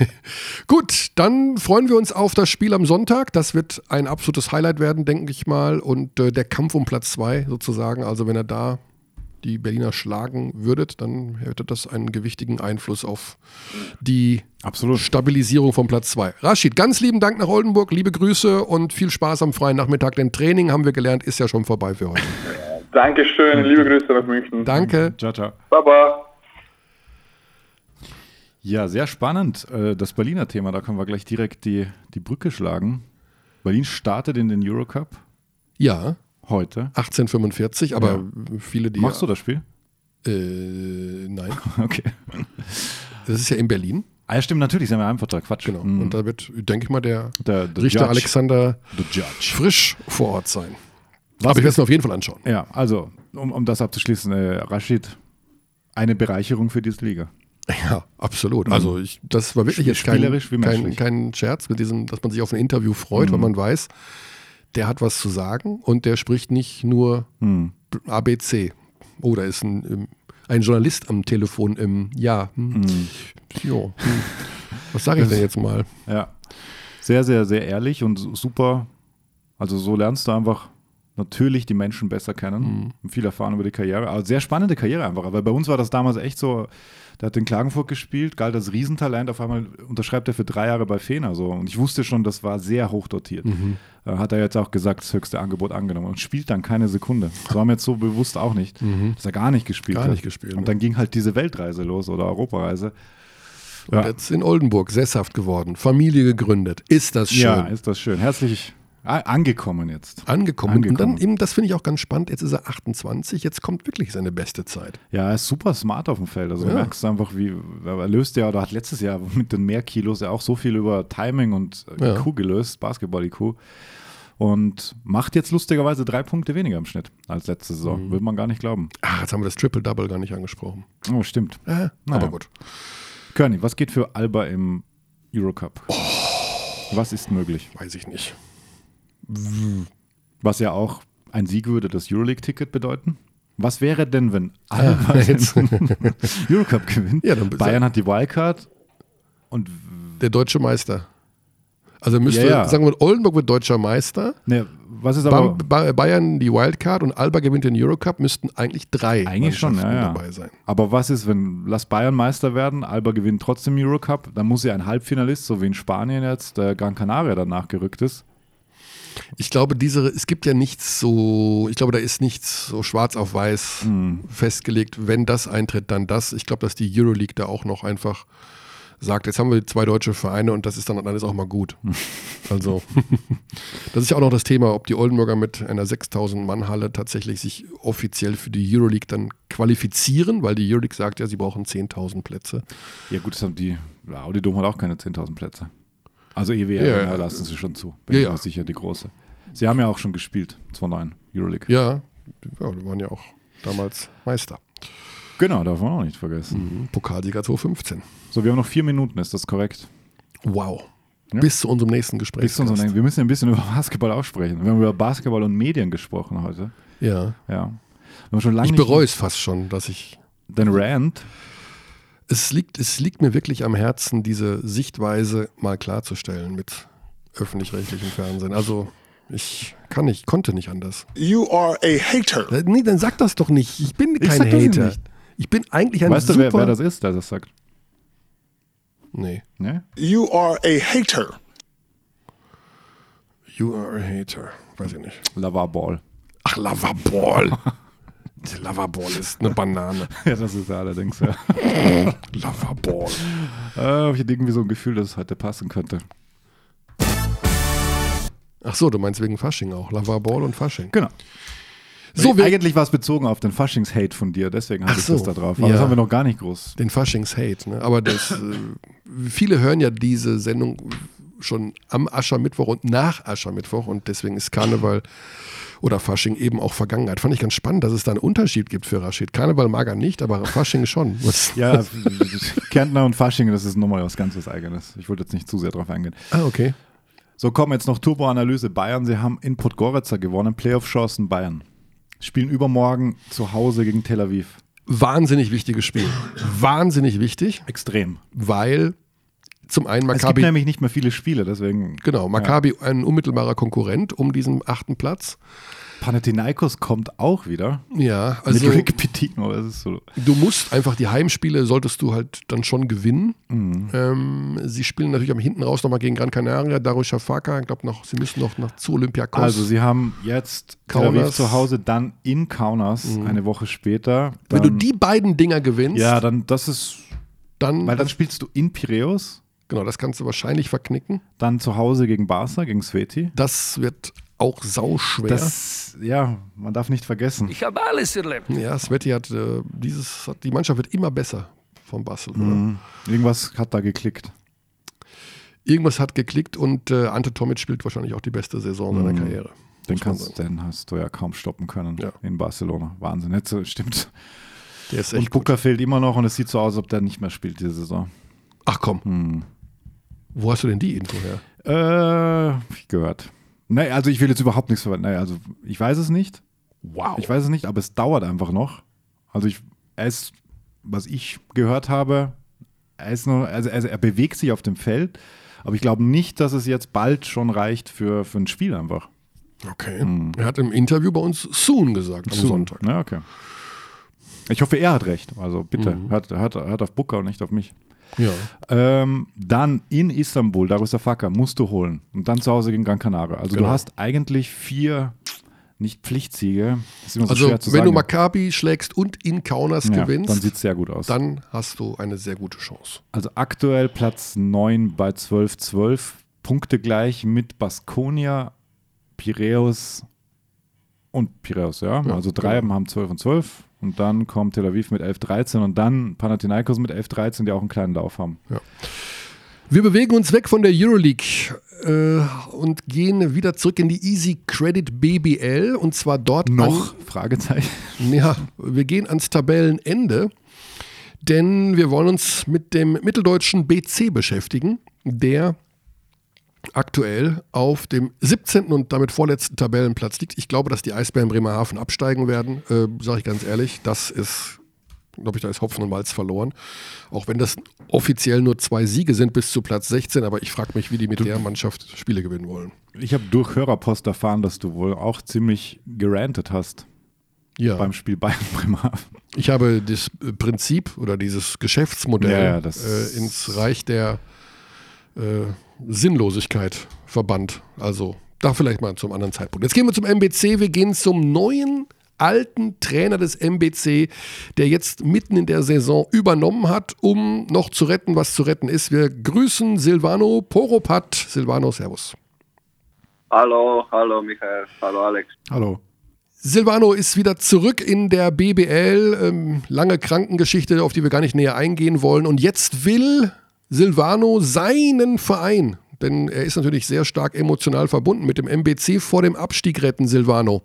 Gut, dann freuen wir uns auf das Spiel am Sonntag. Das wird ein absolutes Highlight werden, denke ich mal. Und äh, der Kampf um Platz 2 sozusagen. Also wenn er da die Berliner schlagen würdet, dann hätte das einen gewichtigen Einfluss auf die Absolut. Stabilisierung von Platz 2. Rashid, ganz lieben Dank nach Oldenburg, liebe Grüße und viel Spaß am freien Nachmittag, denn Training haben wir gelernt, ist ja schon vorbei für heute. Dankeschön, liebe Grüße nach München. Danke. Ciao, ciao. Baba. Ja, sehr spannend. Äh, das Berliner Thema, da können wir gleich direkt die, die Brücke schlagen. Berlin startet in den Eurocup. Ja. Heute. 1845, aber ja. viele, die. Machst du das Spiel? Äh, nein. okay. Das ist ja in Berlin. Ah, ja, stimmt, natürlich, sind wir einem Vertrag. Quatsch. Genau. Mhm. Und da wird, denke ich mal, der, der Richter Judge. Alexander frisch vor Ort sein. Was aber ich werde es mir auf jeden Fall anschauen. Ja, also, um, um das abzuschließen, äh, Rashid, eine Bereicherung für diese Liga. Ja, absolut. Also ich, das war wirklich jetzt kein, kein, kein Scherz mit diesem, dass man sich auf ein Interview freut, mhm. weil man weiß, der hat was zu sagen und der spricht nicht nur mhm. ABC. Oh, da ist ein, ein Journalist am Telefon im Ja. Hm. Mhm. Jo, hm. Was sage ich denn jetzt mal? Ja. Sehr, sehr, sehr ehrlich und super. Also so lernst du einfach natürlich die Menschen besser kennen, mhm. viel erfahren über die Karriere. Aber sehr spannende Karriere einfach. Weil bei uns war das damals echt so, der hat in Klagenfurt gespielt, galt als Riesentalent. Auf einmal unterschreibt er für drei Jahre bei Fener. So. Und ich wusste schon, das war sehr hoch dotiert. Mhm. Äh, hat er jetzt auch gesagt, das höchste Angebot angenommen und spielt dann keine Sekunde. Das war mir jetzt so bewusst auch nicht, mhm. dass er gar nicht gespielt gar hat. Nicht gespielt, und dann ging halt diese Weltreise los oder Europareise. Und ja. jetzt in Oldenburg sesshaft geworden, Familie gegründet. Ist das schön? Ja, ist das schön. Herzlich Angekommen jetzt. Angekommen. Angekommen. Und dann eben, das finde ich auch ganz spannend, jetzt ist er 28, jetzt kommt wirklich seine beste Zeit. Ja, er ist super smart auf dem Feld. Also ja. du merkst einfach, wie, er löst ja, oder hat letztes Jahr mit den Mehrkilos ja auch so viel über Timing und ja. IQ gelöst, Basketball-IQ. Und macht jetzt lustigerweise drei Punkte weniger im Schnitt als letzte Saison. Mhm. Würde man gar nicht glauben. Ach, jetzt haben wir das Triple-Double gar nicht angesprochen. Oh, stimmt. Äh, naja. Aber gut. Körny, was geht für Alba im Eurocup? Oh. Was ist möglich? Weiß ich nicht. Was ja auch ein Sieg würde das Euroleague-Ticket bedeuten. Was wäre denn, wenn Alba ja, Eurocup gewinnt? Ja, Bayern hat die Wildcard und der deutsche Meister. Also müsste, ja, ja. sagen wir, Oldenburg wird deutscher Meister. Ne, was ist aber Bayern die Wildcard und Alba gewinnt den Eurocup, müssten eigentlich drei eigentlich schon, ja, dabei sein. Aber was ist, wenn lass Bayern Meister werden, Alba gewinnt trotzdem Eurocup, dann muss ja ein Halbfinalist, so wie in Spanien jetzt, der Gran Canaria danach gerückt ist, ich glaube, diese, es gibt ja nichts so, ich glaube, da ist nichts so schwarz auf weiß mhm. festgelegt. Wenn das eintritt, dann das. Ich glaube, dass die Euroleague da auch noch einfach sagt, jetzt haben wir zwei deutsche Vereine und das ist dann, ist auch mal gut. Also, das ist ja auch noch das Thema, ob die Oldenburger mit einer 6000 Mann Halle tatsächlich sich offiziell für die Euroleague dann qualifizieren, weil die Euroleague sagt ja, sie brauchen 10.000 Plätze. Ja gut, das haben die, Audi Dom hat auch keine 10.000 Plätze. Also EWR ja, ja, lassen sie schon zu. Bin ja, ja. sicher die große. Sie haben ja auch schon gespielt, 2009, Euroleague. Ja, ja, die waren ja auch damals Meister. Genau, darf man auch nicht vergessen. Mhm. Pokalsieger 2015. So, wir haben noch vier Minuten, ist das korrekt? Wow. Ja. Bis zu unserem nächsten Gespräch. Bis zu unserem, wir müssen ein bisschen über Basketball aussprechen. Wir haben über Basketball und Medien gesprochen heute. Ja. ja. ich bereue es fast schon, dass ich. Den Rand es liegt, es liegt mir wirklich am Herzen, diese Sichtweise mal klarzustellen mit öffentlich-rechtlichem Fernsehen. Also ich kann nicht, konnte nicht anders. You are a hater. Äh, nee, dann sag das doch nicht. Ich bin kein ich Hater. Ich bin eigentlich ein Weißt super... du, wer, wer das ist, der das sagt? Nee. nee. You are a hater. You are a hater. Weiß ich nicht. Lava Ball. Ach, Lava Ball. Loverball ist eine Banane. ja, das ist er allerdings, ja. Loverball. Äh, ich hatte irgendwie so ein Gefühl, dass es heute passen könnte. Ach so, du meinst wegen Fasching auch. Loverball und Fasching. Genau. So, eigentlich war es bezogen auf den Faschings-Hate von dir, deswegen habe ich so, das da drauf. Aber ja. das haben wir noch gar nicht groß. Den Faschings-Hate, ne? Aber das, äh, viele hören ja diese Sendung schon am Aschermittwoch und nach Aschermittwoch und deswegen ist Karneval oder Fasching eben auch Vergangenheit. Fand ich ganz spannend, dass es da einen Unterschied gibt für Rashid. Karneval mag er nicht, aber Fasching schon. ja, Kärntner und Fasching, das ist nochmal was ganz was Eigenes. Ich wollte jetzt nicht zu sehr drauf eingehen. Ah, okay. So, kommen jetzt noch Turbo-Analyse. Bayern, sie haben in Podgorica gewonnen, Playoff-Chancen Bayern. Spielen übermorgen zu Hause gegen Tel Aviv. Wahnsinnig wichtiges Spiel. Wahnsinnig wichtig. Extrem. Weil zum einen Maccabi. Es gibt nämlich nicht mehr viele Spiele, deswegen. Genau, Maccabi ja. ein unmittelbarer Konkurrent um diesen achten Platz. Panathinaikos kommt auch wieder. Ja, also. Mit Rick Pitino, das ist so. Du musst einfach die Heimspiele, solltest du halt dann schon gewinnen. Mhm. Ähm, sie spielen natürlich am hinten raus nochmal gegen Gran Canaria, Darussafaka. Ich glaube noch, sie müssen noch nach zu Olympiakos. Also, sie haben jetzt Kaunas. zu Hause, dann in Kaunas mhm. eine Woche später. Wenn du die beiden Dinger gewinnst. Ja, dann das ist. Dann, weil dann spielst du in Piräus Genau, das kannst du wahrscheinlich verknicken. Dann zu Hause gegen Barca, gegen Sveti. Das wird auch sauschwer. Das, ja, man darf nicht vergessen. Ich habe alles erlebt. Ja, Sveti hat äh, dieses, die Mannschaft wird immer besser vom Barcelona. Mhm. Irgendwas hat da geklickt. Irgendwas hat geklickt und äh, Ante Tomic spielt wahrscheinlich auch die beste Saison seiner mhm. Karriere. Den, kannst, den hast du ja kaum stoppen können ja. in Barcelona. Wahnsinn, jetzt stimmt. Der ist echt und Booker fehlt immer noch und es sieht so aus, als ob der nicht mehr spielt diese Saison. Ach komm. Hm. Wo hast du denn die Info her? Äh, ich gehört. Nee, also ich will jetzt überhaupt nichts verwenden. Nee, also ich weiß es nicht. Wow. Ich weiß es nicht, aber es dauert einfach noch. Also ich, er ist, was ich gehört habe, er ist noch, also, also er bewegt sich auf dem Feld, aber ich glaube nicht, dass es jetzt bald schon reicht für, für ein Spiel einfach. Okay. Mhm. Er hat im Interview bei uns soon gesagt am soon. Sonntag. Ja, okay. Ich hoffe, er hat recht. Also bitte, mhm. hört, hört, hört auf Booker und nicht auf mich. Ja. Ähm, dann in Istanbul, Darüsafaka, musst du holen. Und dann zu Hause gegen Gran Canaria. Also genau. du hast eigentlich vier, nicht Pflichtsiege. So also wenn sagen. du Maccabi schlägst und in Kaunas ja, gewinnst, dann sieht es sehr gut aus. Dann hast du eine sehr gute Chance. Also aktuell Platz 9 bei 12-12, Punkte gleich mit Baskonia, Piräus und Piräus, ja. ja also drei genau. haben 12 und 12 und dann kommt Tel Aviv mit 11-13 und dann Panathinaikos mit 11-13, die auch einen kleinen Lauf haben. Ja. Wir bewegen uns weg von der Euroleague äh, und gehen wieder zurück in die Easy Credit BBL und zwar dort noch an, Fragezeichen. Ja, wir gehen ans Tabellenende, denn wir wollen uns mit dem mitteldeutschen BC beschäftigen, der aktuell auf dem 17. und damit vorletzten Tabellenplatz liegt. Ich glaube, dass die Eisbären Bremerhaven absteigen werden, äh, sage ich ganz ehrlich. Das ist, glaube ich, da ist Hopfen und Malz verloren. Auch wenn das offiziell nur zwei Siege sind bis zu Platz 16, aber ich frage mich, wie die mit der Mannschaft Spiele gewinnen wollen. Ich habe durch Hörerpost erfahren, dass du wohl auch ziemlich gerantet hast. Ja. Beim Spiel Bayern Bremerhaven. Ich habe das Prinzip oder dieses Geschäftsmodell ja, ja, äh, ins Reich der äh, Sinnlosigkeit verbannt. Also da vielleicht mal zum anderen Zeitpunkt. Jetzt gehen wir zum MBC. Wir gehen zum neuen alten Trainer des MBC, der jetzt mitten in der Saison übernommen hat, um noch zu retten, was zu retten ist. Wir grüßen Silvano Poropat. Silvano, Servus. Hallo, hallo Michael, hallo Alex. Hallo. Silvano ist wieder zurück in der BBL. Ähm, lange Krankengeschichte, auf die wir gar nicht näher eingehen wollen. Und jetzt will Silvano seinen Verein, denn er ist natürlich sehr stark emotional verbunden mit dem MBC vor dem Abstieg retten, Silvano.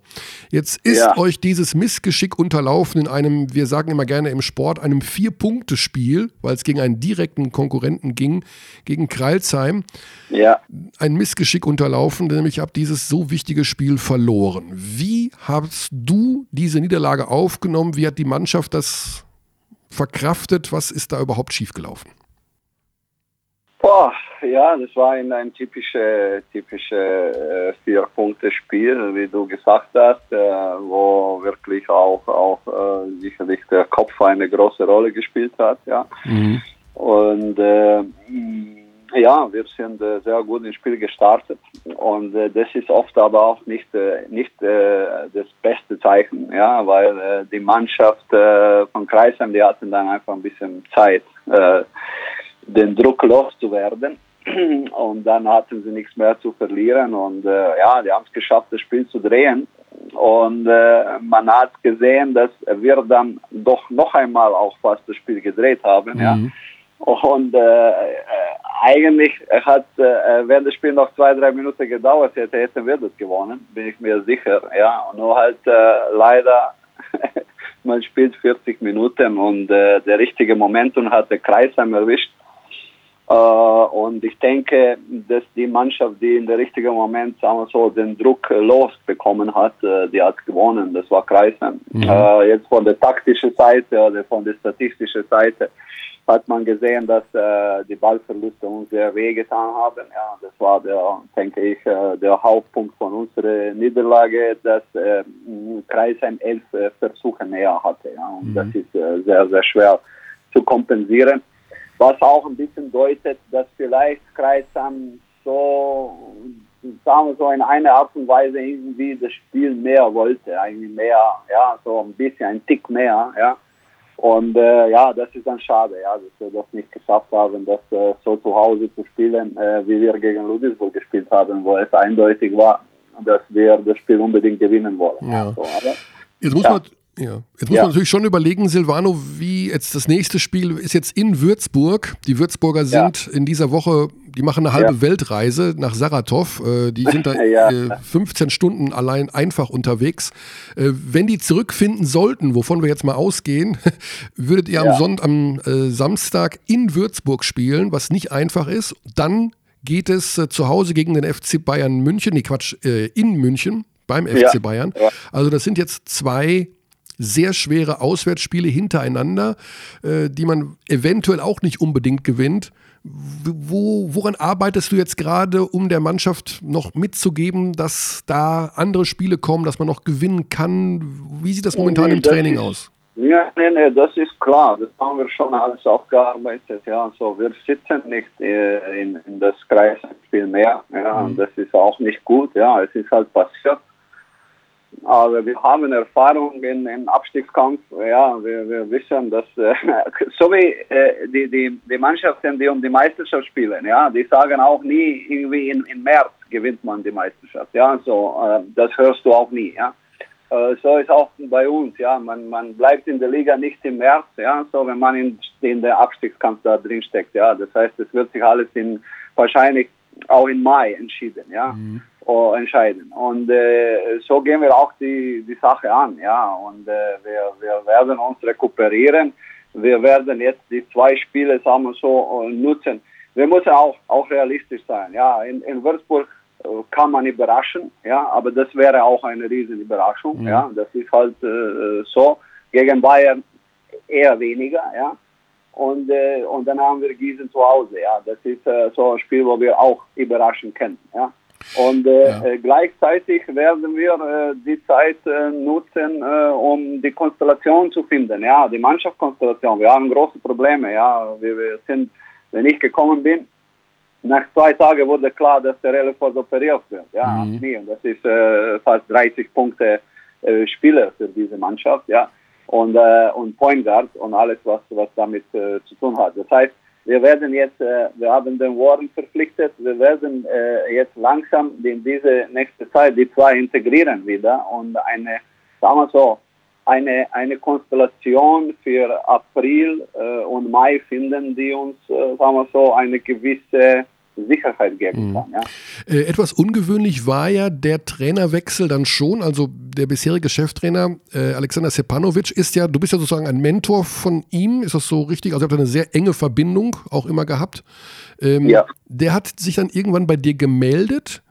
Jetzt ist ja. euch dieses Missgeschick unterlaufen in einem, wir sagen immer gerne im Sport, einem Vier-Punkte-Spiel, weil es gegen einen direkten Konkurrenten ging, gegen Kreilsheim. Ja. Ein Missgeschick unterlaufen, nämlich habt dieses so wichtige Spiel verloren. Wie hast du diese Niederlage aufgenommen? Wie hat die Mannschaft das verkraftet? Was ist da überhaupt schiefgelaufen? Boah, ja, das war ein, ein typisches typische, äh, Vier-Punkte-Spiel, wie du gesagt hast, äh, wo wirklich auch, auch äh, sicherlich der Kopf eine große Rolle gespielt hat. Ja. Mhm. Und äh, ja, wir sind äh, sehr gut ins Spiel gestartet und äh, das ist oft aber auch nicht, äh, nicht äh, das beste Zeichen, ja, weil äh, die Mannschaft äh, von Kreisheim, die hatten dann einfach ein bisschen Zeit. Den Druck loszuwerden. Und dann hatten sie nichts mehr zu verlieren und äh, ja, die haben es geschafft, das Spiel zu drehen. Und äh, man hat gesehen, dass wir dann doch noch einmal auch fast das Spiel gedreht haben. Mhm. Ja. Und äh, äh, eigentlich hat, äh, wenn das Spiel noch zwei, drei Minuten gedauert hätte, hätten wir das gewonnen, bin ich mir sicher. Ja, und nur halt äh, leider, man spielt 40 Minuten und äh, der richtige Momentum hat der Kreisheim erwischt. Äh, und ich denke, dass die Mannschaft, die in der richtigen Moment, sagen wir so, den Druck losbekommen hat, äh, die hat gewonnen. Das war Kreisheim. Mhm. Äh, jetzt von der taktischen Seite oder von der statistischen Seite hat man gesehen, dass die Ballverluste uns sehr wehgetan haben. Ja, das war der, denke ich, der Hauptpunkt von unserer Niederlage, dass Kreisheim elf Versuche mehr hatte. Ja, und mhm. das ist sehr, sehr schwer zu kompensieren was auch ein bisschen deutet, dass vielleicht Kreisam so, sagen wir so, in einer Art und Weise irgendwie das Spiel mehr wollte, eigentlich mehr, ja, so ein bisschen, ein Tick mehr, ja. Und äh, ja, das ist dann schade, ja, dass wir das nicht geschafft haben, das äh, so zu Hause zu spielen, äh, wie wir gegen Ludwigsburg gespielt haben, wo es eindeutig war, dass wir das Spiel unbedingt gewinnen wollen. Ja. So, aber, Jetzt muss ja. man ja, jetzt muss ja. man natürlich schon überlegen, Silvano, wie jetzt das nächste Spiel ist jetzt in Würzburg. Die Würzburger sind ja. in dieser Woche, die machen eine halbe ja. Weltreise nach Saratov. Äh, die sind da äh, 15 Stunden allein einfach unterwegs. Äh, wenn die zurückfinden sollten, wovon wir jetzt mal ausgehen, würdet ihr am, Sonntag, am äh, Samstag in Würzburg spielen, was nicht einfach ist. Dann geht es äh, zu Hause gegen den FC Bayern München, nee Quatsch, äh, in München beim FC Bayern. Also das sind jetzt zwei sehr schwere Auswärtsspiele hintereinander, äh, die man eventuell auch nicht unbedingt gewinnt. Wo, woran arbeitest du jetzt gerade, um der Mannschaft noch mitzugeben, dass da andere Spiele kommen, dass man noch gewinnen kann? Wie sieht das momentan im Training aus? Ja, nee, nee, das ist klar. Das haben wir schon alles aufgearbeitet. Ja, also wir sitzen nicht äh, in, in das Kreisspiel mehr. Ja, mhm. das ist auch nicht gut. Ja, es ist halt passiert. Aber wir haben Erfahrung in, in Abstiegskampf. Ja, wir, wir wissen, dass äh, so wie äh, die, die, die Mannschaften, die um die Meisterschaft spielen, ja, die sagen auch nie irgendwie in, in März gewinnt man die Meisterschaft. Ja, so äh, das hörst du auch nie. Ja, äh, so ist auch bei uns. Ja, man, man bleibt in der Liga nicht im März. Ja, so wenn man in, in der Abstiegskampf da drin steckt. Ja, das heißt, es wird sich alles in wahrscheinlich auch im Mai entschieden. Ja. Mhm uh, entscheiden. Und äh, so gehen wir auch die, die Sache an. Ja? Und äh, wir, wir werden uns rekuperieren. Wir werden jetzt die zwei Spiele sagen so äh, nutzen. Wir müssen auch, auch realistisch sein. Ja? In, in Würzburg äh, kann man überraschen, ja, aber das wäre auch eine riesen Überraschung. Mhm. Ja, das ist halt äh, so. Gegen Bayern eher weniger, ja. Und, äh, und dann haben wir Gießen zu Hause, ja. Das ist äh, so ein Spiel, wo wir auch überraschen können, ja. Und äh, ja. Äh, gleichzeitig werden wir äh, die Zeit äh, nutzen, äh, um die Konstellation zu finden, ja, die Mannschaftskonstellation. Wir haben große Probleme, ja. Wir, wir sind, wenn ich gekommen bin, nach zwei Tagen wurde klar, dass der Relefors operiert wird, ja, mhm. Das ist äh, fast 30 Punkte Spieler für diese Mannschaft, ja. Und, und Point Guard und alles, was, was damit zu tun hat. Das heißt, wir werden jetzt, äh, wir haben den Warren verpflichtet, wir werden äh, jetzt langsam in diese nächste Zeit die zwei integrieren wieder und eine, sagen wir so, eine, eine Konstellation für April äh, und Mai finden, die uns, sagen wir so, eine gewisse Sicherheit geben mhm. kann. Ja. Äh, etwas ungewöhnlich war ja der Trainerwechsel dann schon. Also der bisherige Cheftrainer äh, Alexander Sepanovic ist ja, du bist ja sozusagen ein Mentor von ihm, ist das so richtig? Also ihr habt eine sehr enge Verbindung auch immer gehabt. Ähm, ja. Der hat sich dann irgendwann bei dir gemeldet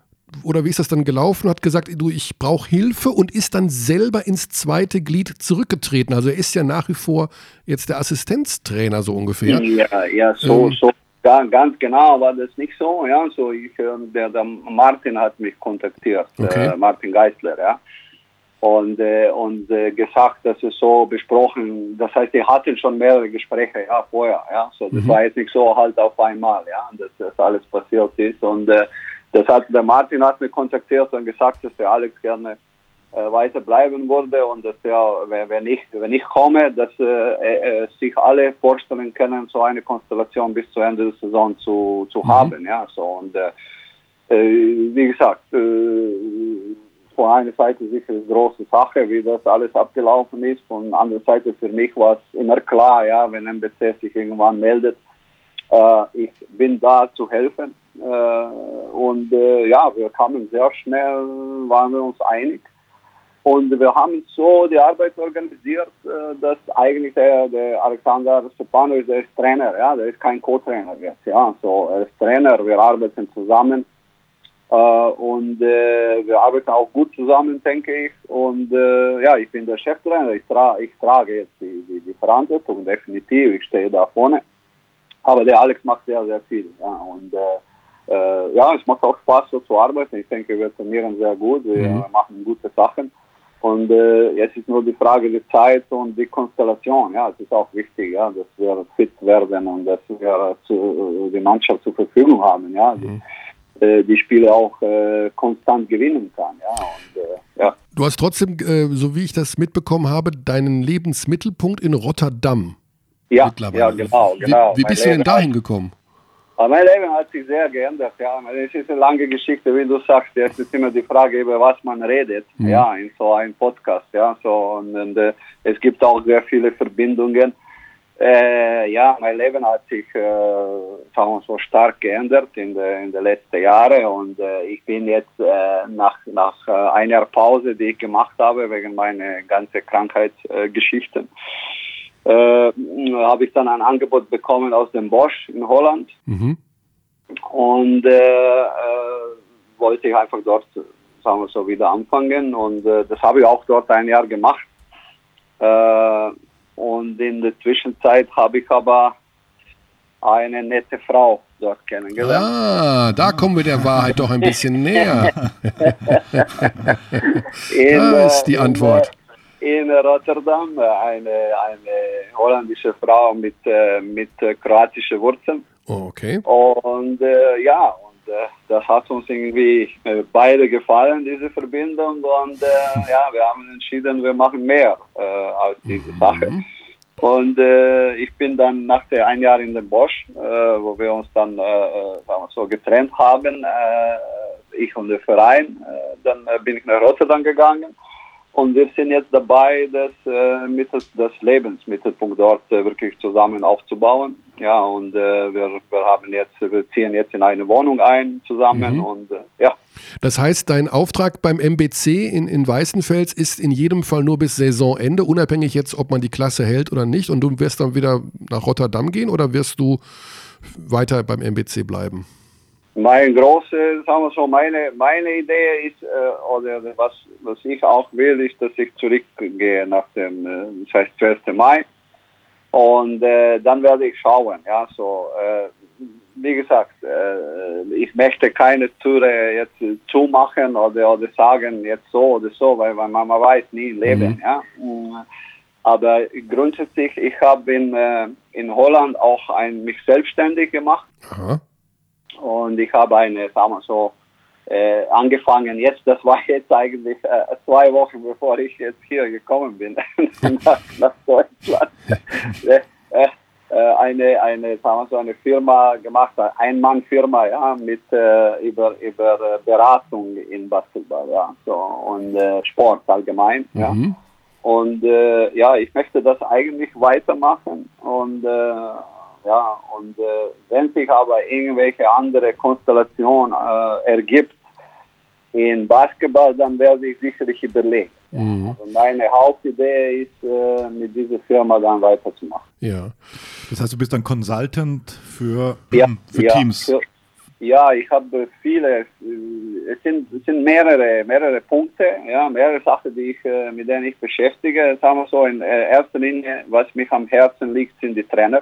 oder wie ist das dann gelaufen? Hat gesagt, du, ich brauche Hilfe und ist dann selber ins zweite Glied zurückgetreten. Also er ist ja nach wie vor jetzt der Assistenztrainer so ungefähr. Ja, ja, so, ähm, so ja, ganz genau war das nicht so. Ja, so ich, ähm, der, der Martin hat mich kontaktiert, okay. äh, Martin Geisler, ja. Und, äh, und äh, gesagt, dass es so besprochen, das heißt, die hatten schon mehrere Gespräche, ja, vorher, ja. So, das mhm. war jetzt nicht so halt auf einmal, ja, dass das alles passiert ist. Und äh, das hat, der Martin hat mich kontaktiert und gesagt, dass der Alex gerne äh, weiter bleiben würde und dass er, wenn ich, wenn ich komme, dass äh, äh, sich alle vorstellen können, so eine Konstellation bis zu Ende der Saison zu, zu mhm. haben. Ja, so und äh, äh wie gesagt, äh, von einer Seite sicher eine große Sache, wie das alles abgelaufen ist. Von der anderen Seite für mich war es immer klar, ja, wenn MBC sich irgendwann meldet, äh, ich bin da zu helfen. Äh, und äh, ja, wir kamen sehr schnell, waren wir uns einig. Und wir haben so die Arbeit organisiert, äh, dass eigentlich der, der Alexander Stepanovic, der ist Trainer, ja, der ist kein Co-Trainer jetzt, ja, so, er ist Trainer, wir arbeiten zusammen äh, und äh, wir arbeiten auch gut zusammen, denke ich. Und äh, ja, ich bin der Cheftrainer, ich, tra ich trage jetzt die, die, die, Verantwortung, definitiv, ich stehe da vorne. Aber der Alex macht sehr, sehr viel, ja, und äh, äh, ja, es macht auch Spaß, so zu arbeiten. Ich denke, wir trainieren sehr gut, wir mhm. machen gute Sachen. Und äh, jetzt ist nur die Frage der Zeit und die Konstellation. Ja, es ist auch wichtig, ja, dass wir fit werden und dass wir zu, äh, die Mannschaft zur Verfügung haben, ja, mhm. die, äh, die Spiele auch äh, konstant gewinnen kann. Ja, und, äh, ja. Du hast trotzdem, äh, so wie ich das mitbekommen habe, deinen Lebensmittelpunkt in Rotterdam. Ja, ja genau, genau. Wie, wie bist du denn dahin gekommen? Aber mein Leben hat sich sehr geändert, ja. Es ist eine lange Geschichte, wie du sagst. Es ist immer die Frage, über was man redet, mhm. ja, in so einem Podcast, ja. So, und, und äh, es gibt auch sehr viele Verbindungen. Äh, ja, mein Leben hat sich, äh, sagen wir so, stark geändert in den in de letzten Jahren und äh, ich bin jetzt äh, nach, nach äh, einer Pause, die ich gemacht habe, wegen meiner ganzen Krankheitsgeschichten, äh, habe ich dann ein Angebot bekommen aus dem Bosch in Holland. Mhm. Und äh, äh, wollte ich einfach dort, sagen wir so, wieder anfangen. Und äh, das habe ich auch dort ein Jahr gemacht. und in der Zwischenzeit habe ich aber eine nette Frau dort kennengelernt. Ah, da kommen wir der Wahrheit doch ein bisschen näher. in, das ist die Antwort. In Rotterdam, eine, eine holländische Frau mit, mit kroatischen Wurzeln. Oh, okay. Und äh, ja, und äh, das hat uns irgendwie äh, beide gefallen, diese Verbindung. Und äh, ja, wir haben entschieden, wir machen mehr äh, aus dieser mhm. Sache. Und äh, ich bin dann nach der ein Jahr in den Bosch, wo wir uns dann wir so getrennt haben, ich und der Verein, dann bin ich nach Rotterdam gegangen und wir sind jetzt dabei, das, äh, Mittel, das Lebensmittelpunkt dort äh, wirklich zusammen aufzubauen. Ja, und äh, wir, wir haben jetzt, wir ziehen jetzt in eine Wohnung ein zusammen mhm. und äh, ja. Das heißt, dein Auftrag beim MBC in, in Weißenfels ist in jedem Fall nur bis Saisonende, unabhängig jetzt, ob man die Klasse hält oder nicht. Und du wirst dann wieder nach Rotterdam gehen oder wirst du weiter beim MBC bleiben? Mein große, sagen wir so, meine, meine Idee ist, äh, oder was, was ich auch will, ist, dass ich zurückgehe nach dem, äh, das heißt 12. Mai. Und äh, dann werde ich schauen, ja, so, äh, wie gesagt, äh, ich möchte keine Türe jetzt zumachen oder, oder sagen jetzt so oder so, weil, weil man weiß nie Leben, mhm. ja. Aber grundsätzlich, ich habe in, äh, in Holland auch ein, mich selbstständig gemacht. Aha. Und ich habe eine, sagen wir so, äh, angefangen. Jetzt, das war jetzt eigentlich äh, zwei Wochen, bevor ich jetzt hier gekommen bin nach, nach, Deutschland. Äh, äh, äh, eine, eine, sagen wir so, eine Firma gemacht, eine Ein-Mann-Firma, ja, mit äh, über, über Beratung in Basketball, ja, so und Sport allgemein, mhm. ja. Und ja, ich möchte das eigentlich weitermachen und ja, und äh, wenn sich aber irgendwelche andere Konstellation äh, ergibt in Basketball, dann werde ich sicherlich überlegen. Mhm. Also meine Hauptidee ist, äh, mit dieser Firma dann weiterzumachen. Ja. Das heißt, du bist ein Consultant für, ja, für ja, Teams. Für, ja, ich habe viele, äh, es sind, es sind mehrere, mehrere Punkte, ja, mehrere Sachen, die ich, äh, mit denen ich beschäftige. Sagen wir so, in äh, erster Linie, was mich am Herzen liegt, sind die Trainer.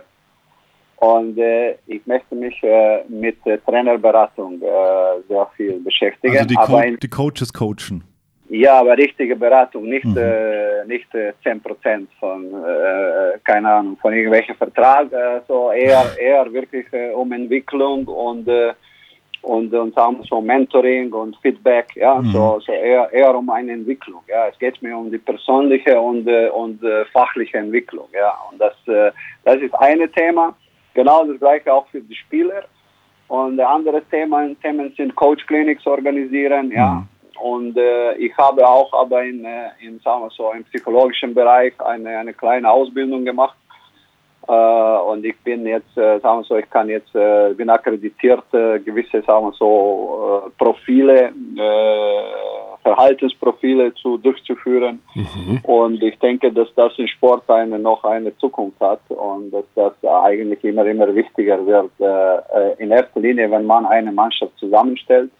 Und äh, ich möchte mich äh, mit äh, Trainerberatung äh, sehr viel beschäftigen. Also die, Co in, die, Coaches coachen. Ja, aber richtige Beratung, nicht, mhm. äh, nicht äh, 10% von, äh, keine Ahnung, von irgendwelchen Vertrag, äh, so eher, eher wirklich um Entwicklung und, und, und so Mentoring und Feedback, ja, mhm. so, so eher, eher um eine Entwicklung, ja, es geht mir um die persönliche und, und fachliche Entwicklung, ja, und das, das ist eine Thema. Genau das gleiche auch für die Spieler. Und andere Themen, Themen sind Coach Clinics organisieren, ja. Mhm. Und äh, ich habe auch aber in, äh, in, sagen wir so, im psychologischen Bereich eine, eine kleine Ausbildung gemacht. Äh, und ich bin jetzt, äh, sagen wir so, ich kann jetzt, äh, bin akkreditiert, gewisse, sagen wir so, Profile Verhaltensprofile zu, durchzuführen. Mhm. Und ich denke, dass das im Sport eine, noch eine Zukunft hat und dass das eigentlich immer, immer wichtiger wird. In erster Linie, wenn man eine Mannschaft zusammenstellt,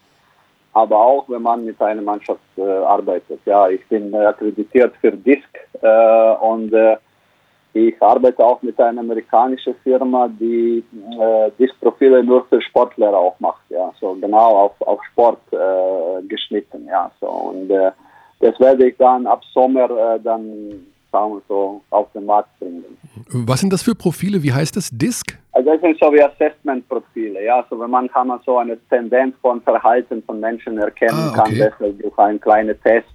aber auch wenn man mit einer Mannschaft arbeitet. Ja, ich bin akkreditiert für DISC und ich arbeite auch mit einer amerikanischen Firma, die äh, Diskprofile nur für Sportler auch macht, ja, so genau auf, auf Sport äh, geschnitten, ja, so und äh, das werde ich dann ab Sommer äh, dann sagen wir so auf den Markt bringen. Was sind das für Profile? Wie heißt das? Disk? Also das sind so wie Assessment-Profile, ja, so wenn man kann man so eine Tendenz von Verhalten von Menschen erkennen ah, okay. kann, deshalb durch einen kleinen Test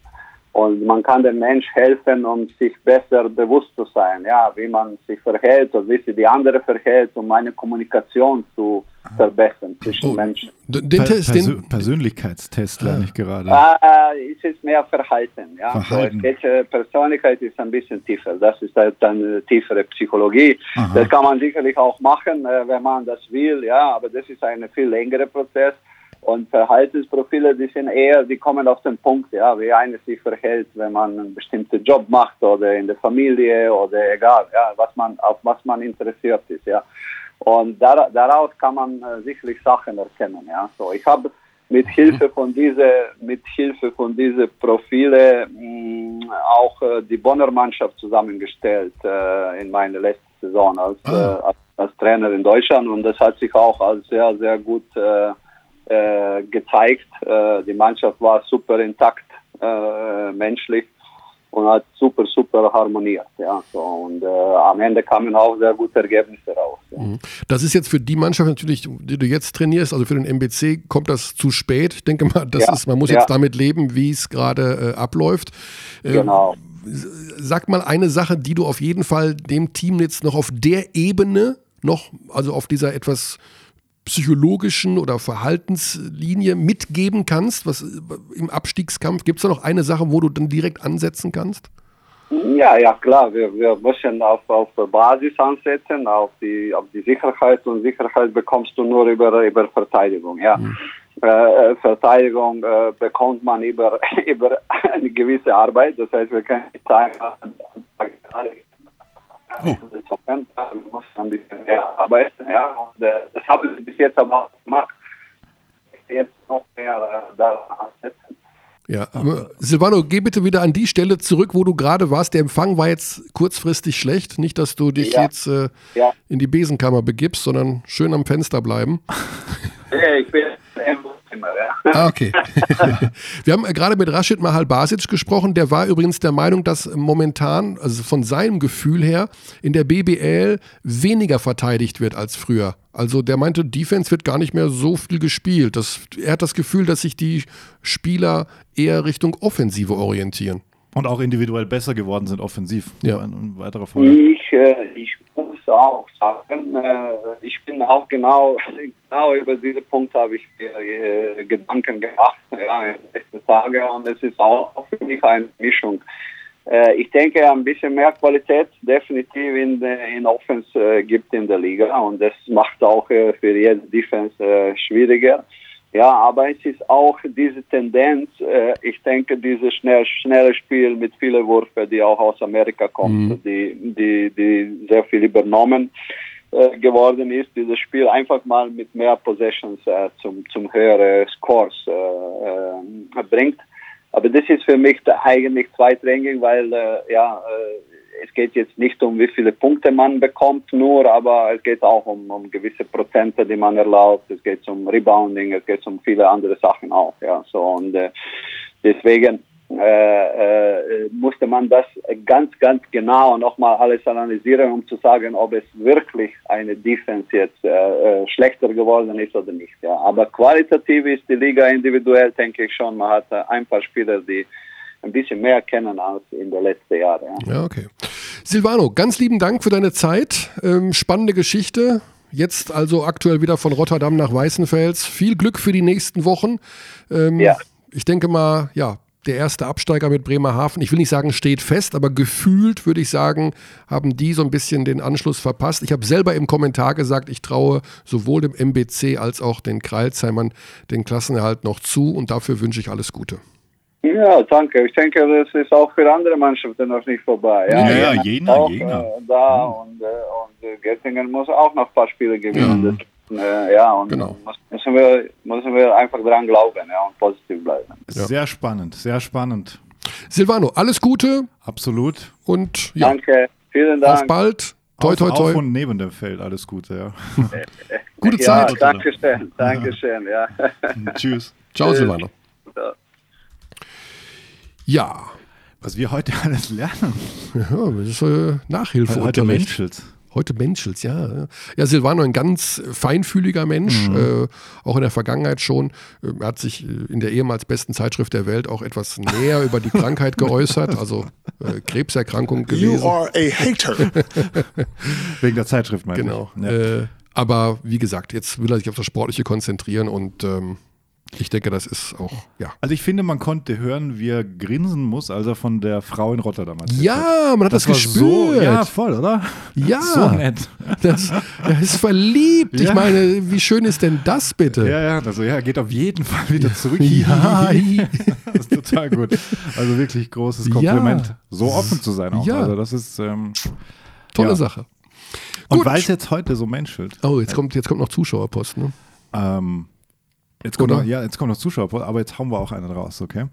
und man kann dem Mensch helfen, um sich besser bewusst zu sein, ja, wie man sich verhält und wie sich die andere verhält, um eine Kommunikation zu verbessern zwischen oh, Menschen. Den Test, den Persönlichkeitstest lerne ich gerade. Äh, es ist mehr Verhalten, ja. Verhalten. So, geht, äh, Persönlichkeit ist ein bisschen tiefer. Das ist halt dann tiefere Psychologie. Aha. Das kann man sicherlich auch machen, äh, wenn man das will, ja, aber das ist ein viel längerer Prozess. Und Verhaltensprofile, die sind eher, die kommen auf den Punkt, ja, wie einer sich verhält, wenn man einen bestimmten Job macht oder in der Familie oder egal, ja, was man, auf was man interessiert ist, ja. Und daraus kann man äh, sicherlich Sachen erkennen, ja. So, ich habe mit Hilfe von diese, mit Hilfe von diese Profile mh, mm, auch äh, die Bonner Mannschaft zusammengestellt äh, in meiner letzten Saison als, ah. Äh, als als Trainer in Deutschland und das hat sich auch als sehr, sehr gut äh, äh, gezeigt. Äh, die Mannschaft war super intakt, äh, menschlich und hat super, super harmoniert. Ja, so. Und äh, am Ende kamen auch sehr gute Ergebnisse raus. Ja. Mhm. Das ist jetzt für die Mannschaft natürlich, die du jetzt trainierst, also für den MBC, kommt das zu spät. Ich denke mal, das ja, ist, man muss ja. jetzt damit leben, wie es gerade äh, abläuft. Äh, genau. Sag mal eine Sache, die du auf jeden Fall dem Team jetzt noch auf der Ebene noch, also auf dieser etwas psychologischen oder Verhaltenslinie mitgeben kannst? Was im Abstiegskampf gibt es da noch eine Sache, wo du dann direkt ansetzen kannst? Ja, ja klar. Wir, wir müssen auf, auf Basis ansetzen, auf die, auf die Sicherheit und Sicherheit bekommst du nur über, über Verteidigung. Ja. Mhm. Äh, Verteidigung äh, bekommt man über, über eine gewisse Arbeit. Das heißt, wir können nicht sagen, Oh. Mussten ein bisschen mehr arbeiten, ja. Und, äh, das habe ich bis jetzt aber auch gemacht. Jetzt noch mehr äh, daran ansetzen. Ja, Silvano, geh bitte wieder an die Stelle zurück, wo du gerade warst. Der Empfang war jetzt kurzfristig schlecht. Nicht, dass du dich ja. jetzt äh, ja. in die Besenkammer begibst, sondern schön am Fenster bleiben. Ja, ich bin immer, ja. Ah, okay. Wir haben gerade mit Rashid Mahal Basic gesprochen. Der war übrigens der Meinung, dass momentan, also von seinem Gefühl her, in der BBL weniger verteidigt wird als früher. Also der meinte, Defense wird gar nicht mehr so viel gespielt. Das, er hat das Gefühl, dass sich die Spieler eher Richtung Offensive orientieren. Und auch individuell besser geworden sind offensiv. Ja. Ein weiterer Vorteil. Ich, äh, ich auch sagen, äh, ich bin auch genau, genau über diese Punkte habe ich mir äh, Gedanken gemacht ja, in den Tagen und es ist auch für mich eine Mischung. Äh, ich denke, ein bisschen mehr Qualität definitiv in, in Offense gibt in der Liga und das macht auch für jede Defense schwieriger. Ja, aber es ist auch diese Tendenz, äh, ich denke, dieses schnell, schnelle Spiel mit vielen Würfen, die auch aus Amerika kommt, mhm. die, die, die sehr viel übernommen äh, geworden ist, dieses Spiel einfach mal mit mehr Possessions äh, zum, zum höheren Scores äh, äh, bringt. Aber das ist für mich eigentlich zweitrangig, weil äh, ja, es geht jetzt nicht um wie viele Punkte man bekommt nur, aber es geht auch um, um gewisse Prozente, die man erlaubt. Es geht um Rebounding, es geht um viele andere Sachen auch. Ja, so und äh, deswegen äh, äh, musste man das ganz, ganz genau nochmal alles analysieren, um zu sagen, ob es wirklich eine Defense jetzt äh, äh, schlechter geworden ist oder nicht. Ja. Aber qualitativ ist die Liga individuell, denke ich schon. Man hat äh, ein paar Spieler, die ein bisschen mehr kennen als in den letzten Jahren. Ja. ja, okay. Silvano, ganz lieben Dank für deine Zeit. Ähm, spannende Geschichte. Jetzt also aktuell wieder von Rotterdam nach Weißenfels. Viel Glück für die nächsten Wochen. Ähm, ja. Ich denke mal, ja, der erste Absteiger mit Bremerhaven, ich will nicht sagen, steht fest, aber gefühlt würde ich sagen, haben die so ein bisschen den Anschluss verpasst. Ich habe selber im Kommentar gesagt, ich traue sowohl dem MBC als auch den Kreilsheimern den Klassenerhalt noch zu und dafür wünsche ich alles Gute. Ja, danke. Ich denke, das ist auch für andere Mannschaften noch nicht vorbei. Ja, ja, ja Jena, auch, Jena. Äh, da ja. und, äh, und Göttingen muss auch noch ein paar Spiele gewinnen. Ja, das, äh, ja und genau. müssen, wir, müssen wir einfach dran glauben ja, und positiv bleiben. Sehr spannend, sehr spannend. Silvano, alles Gute. Absolut. Und ja. Danke, vielen Dank. Auf bald. Toi, toi, toi. Auf und neben dem Feld, alles Gute, ja. Gute Zeit. Dankeschön, Dankeschön, ja. Tschüss. Ciao, Silvano. Ja. Was wir heute alles lernen. Ja, das ist äh, Nachhilfe. Heute Menschels. Heute Menschels, ja. Ja, Silvano, ein ganz feinfühliger Mensch, mhm. äh, auch in der Vergangenheit schon. Äh, er hat sich äh, in der ehemals besten Zeitschrift der Welt auch etwas näher über die Krankheit geäußert, also äh, Krebserkrankung gelesen. You are a hater. Wegen der Zeitschrift, meine genau. ich. Genau. Ja. Äh, aber wie gesagt, jetzt will er sich auf das Sportliche konzentrieren und ähm, ich denke, das ist auch, ja. Also ich finde, man konnte hören, wie er grinsen muss, als er von der Frau in Rotterdam erzählt Ja, man hat das, das gespürt. So, ja, voll, oder? Ja. So nett. Das, er ist verliebt. Ja. Ich meine, wie schön ist denn das bitte? Ja, ja, also ja, geht auf jeden Fall wieder zurück. Ja. das ist total gut. Also wirklich großes Kompliment, ja. so offen zu sein auch. Ja. Also das ist ähm, tolle ja. Sache. Und weil es jetzt heute so menschelt. Oh, jetzt kommt, jetzt kommt noch Zuschauerpost, ne? Ähm, Jetzt kommt, noch, ja, jetzt kommt noch Zuschauer, aber jetzt hauen wir auch einen raus, okay?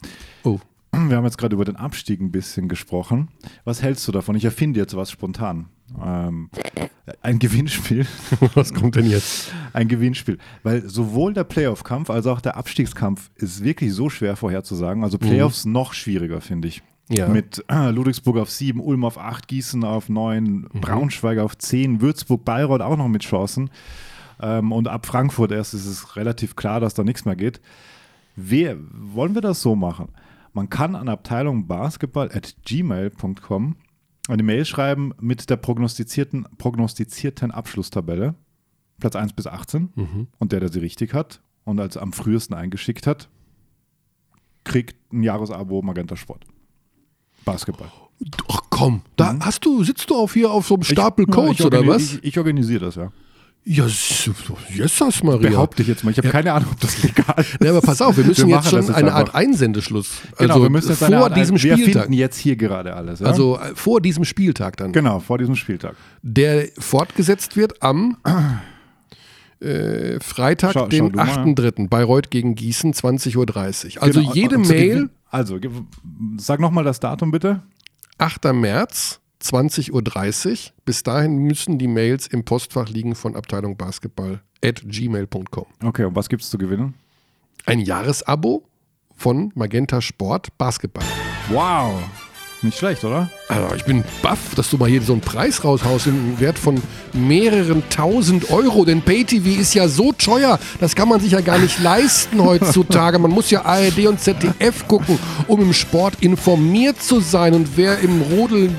Oh. wir haben jetzt gerade über den Abstieg ein bisschen gesprochen. Was hältst du davon? Ich erfinde jetzt was spontan. Ähm, ein Gewinnspiel. Was kommt denn jetzt? Ein Gewinnspiel. Weil sowohl der Playoff-Kampf als auch der Abstiegskampf ist wirklich so schwer vorherzusagen. Also Playoffs mhm. noch schwieriger, finde ich. Ja. Mit äh, Ludwigsburg auf 7, Ulm auf 8, Gießen auf 9, mhm. Braunschweig auf 10, Würzburg, Bayreuth auch noch mit Chancen. Ähm, und ab Frankfurt erst ist es relativ klar, dass da nichts mehr geht. Wer, wollen wir das so machen? Man kann an Abteilung Basketball at gmail.com eine Mail schreiben mit der prognostizierten, prognostizierten Abschlusstabelle, Platz 1 bis 18. Mhm. Und der, der sie richtig hat und als am frühesten eingeschickt hat, kriegt ein Jahresabo Magenta Sport. Basketball. Ach komm, da mhm. hast du, sitzt du auf hier auf so einem Stapel ich, Codes oder was? Ich, ich organisiere das, ja. Ja, Jesus Maria. Behaupte ich jetzt mal. Ich habe ja. keine Ahnung, ob das legal ist. Ja, aber pass auf, wir müssen wir jetzt schon eine Art Einsendeschluss. Genau, also wir müssen jetzt vor Art, diesem wir Spieltag. Wir finden jetzt hier gerade alles. Ja? Also äh, vor diesem Spieltag dann. Genau, vor diesem Spieltag. Der fortgesetzt wird am äh, Freitag, schau, den 8.3. Bayreuth gegen Gießen, 20.30 Uhr. Also genau, jede Mail. Also, sag nochmal das Datum bitte. 8. März. 20.30 Uhr. Bis dahin müssen die Mails im Postfach liegen von Abteilung Basketball at gmail.com. Okay, und was gibt es zu gewinnen? Ein Jahresabo von Magenta Sport Basketball. Wow. Nicht schlecht, oder? Also ich bin baff, dass du mal hier so einen Preis raushaust im Wert von mehreren tausend Euro. Denn PayTV ist ja so teuer, das kann man sich ja gar nicht leisten heutzutage. Man muss ja ARD und ZDF gucken, um im Sport informiert zu sein. Und wer im Rodel,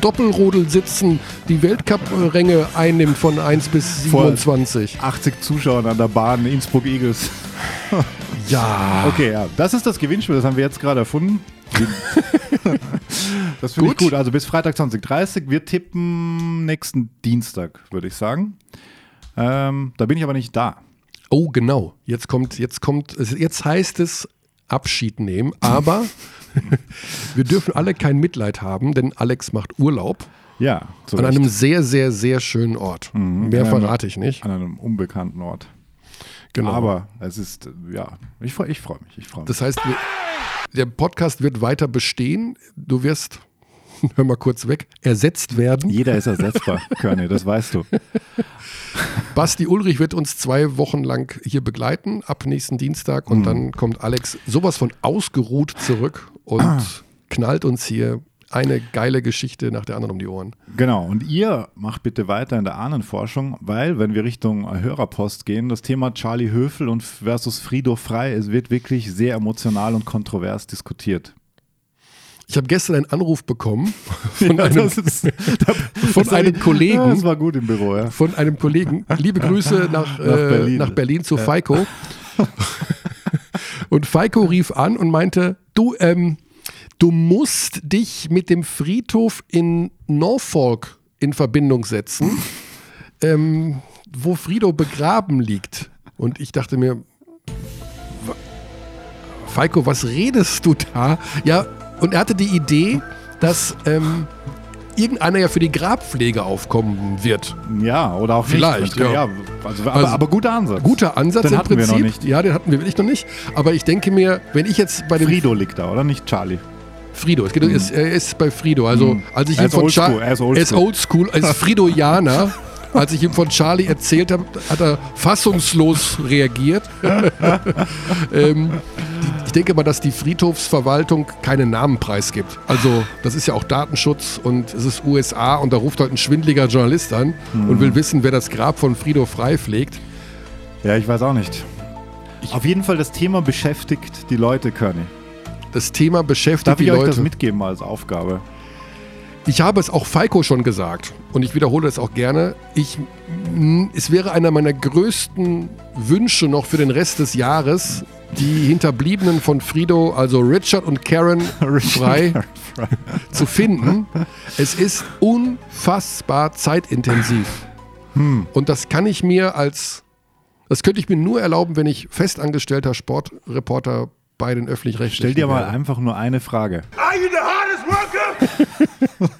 Doppelrodel sitzen die Weltcup-Ränge einnimmt von 1 bis 27. Vor 80 Zuschauern an der Bahn Innsbruck Eagles. ja. Okay, ja. Das ist das Gewinnspiel, das haben wir jetzt gerade erfunden. das finde ich gut. Also bis Freitag 2030. Wir tippen nächsten Dienstag, würde ich sagen. Ähm, da bin ich aber nicht da. Oh, genau. Jetzt kommt, jetzt kommt, jetzt heißt es Abschied nehmen, aber wir dürfen alle kein Mitleid haben, denn Alex macht Urlaub. Ja. An einem sehr, sehr, sehr schönen Ort. Mhm. Mehr verrate ich nicht. An einem unbekannten Ort. Genau. Aber es ist, ja, ich, freu, ich freue mich. Ich freu mich. Das heißt, der Podcast wird weiter bestehen. Du wirst, hör mal kurz weg, ersetzt werden. Jeder ist ersetzbar, Körny, das weißt du. Basti Ulrich wird uns zwei Wochen lang hier begleiten, ab nächsten Dienstag. Und mhm. dann kommt Alex sowas von ausgeruht zurück und knallt uns hier eine geile Geschichte nach der anderen um die Ohren. Genau, und ihr macht bitte weiter in der Ahnenforschung, weil, wenn wir Richtung Hörerpost gehen, das Thema Charlie Höfel und versus Frido Frei, es wird wirklich sehr emotional und kontrovers diskutiert. Ich habe gestern einen Anruf bekommen von ja, einem, ist, von einem Kollegen. das war gut im Büro, ja. Von einem Kollegen. Liebe Grüße nach, nach, äh, Berlin. nach Berlin. zu ja. Feiko. und Feiko rief an und meinte: Du, ähm, Du musst dich mit dem Friedhof in Norfolk in Verbindung setzen, ähm, wo Frido begraben liegt. Und ich dachte mir, Falco, was redest du da? Ja, und er hatte die Idee, dass ähm, irgendeiner ja für die Grabpflege aufkommen wird. Ja, oder auch vielleicht. Ja, ja also, aber, also, aber, guter Ansatz. Guter Ansatz den im hatten Prinzip. Wir noch nicht. Ja, den hatten wir wirklich noch nicht. Aber ich denke mir, wenn ich jetzt bei dem Frido liegt da, oder nicht Charlie? Frido. Es geht, mhm. ist, er ist bei Frido. Also, mhm. als ich ihm von Charlie. Er ist oldschool. Er ist Frido-Jana. Als ich ihm von Charlie erzählt habe, hat er fassungslos reagiert. ähm, ich denke mal, dass die Friedhofsverwaltung keinen Namenpreis gibt. Also, das ist ja auch Datenschutz und es ist USA und da ruft heute ein schwindliger Journalist an mhm. und will wissen, wer das Grab von Frido frei pflegt. Ja, ich weiß auch nicht. Ich Auf jeden Fall, das Thema beschäftigt die Leute, Körny. Das Thema beschäftigt Darf die ich Leute. euch das mitgeben als Aufgabe? Ich habe es auch Falco schon gesagt und ich wiederhole es auch gerne. Ich, es wäre einer meiner größten Wünsche noch für den Rest des Jahres, die Hinterbliebenen von Frido, also Richard und Karen frei zu finden. Es ist unfassbar zeitintensiv. Hm. Und das kann ich mir als, das könnte ich mir nur erlauben, wenn ich festangestellter Sportreporter bei den öffentlich-rechtlichen. Stell dir mal einfach nur eine Frage. Are you the hardest worker?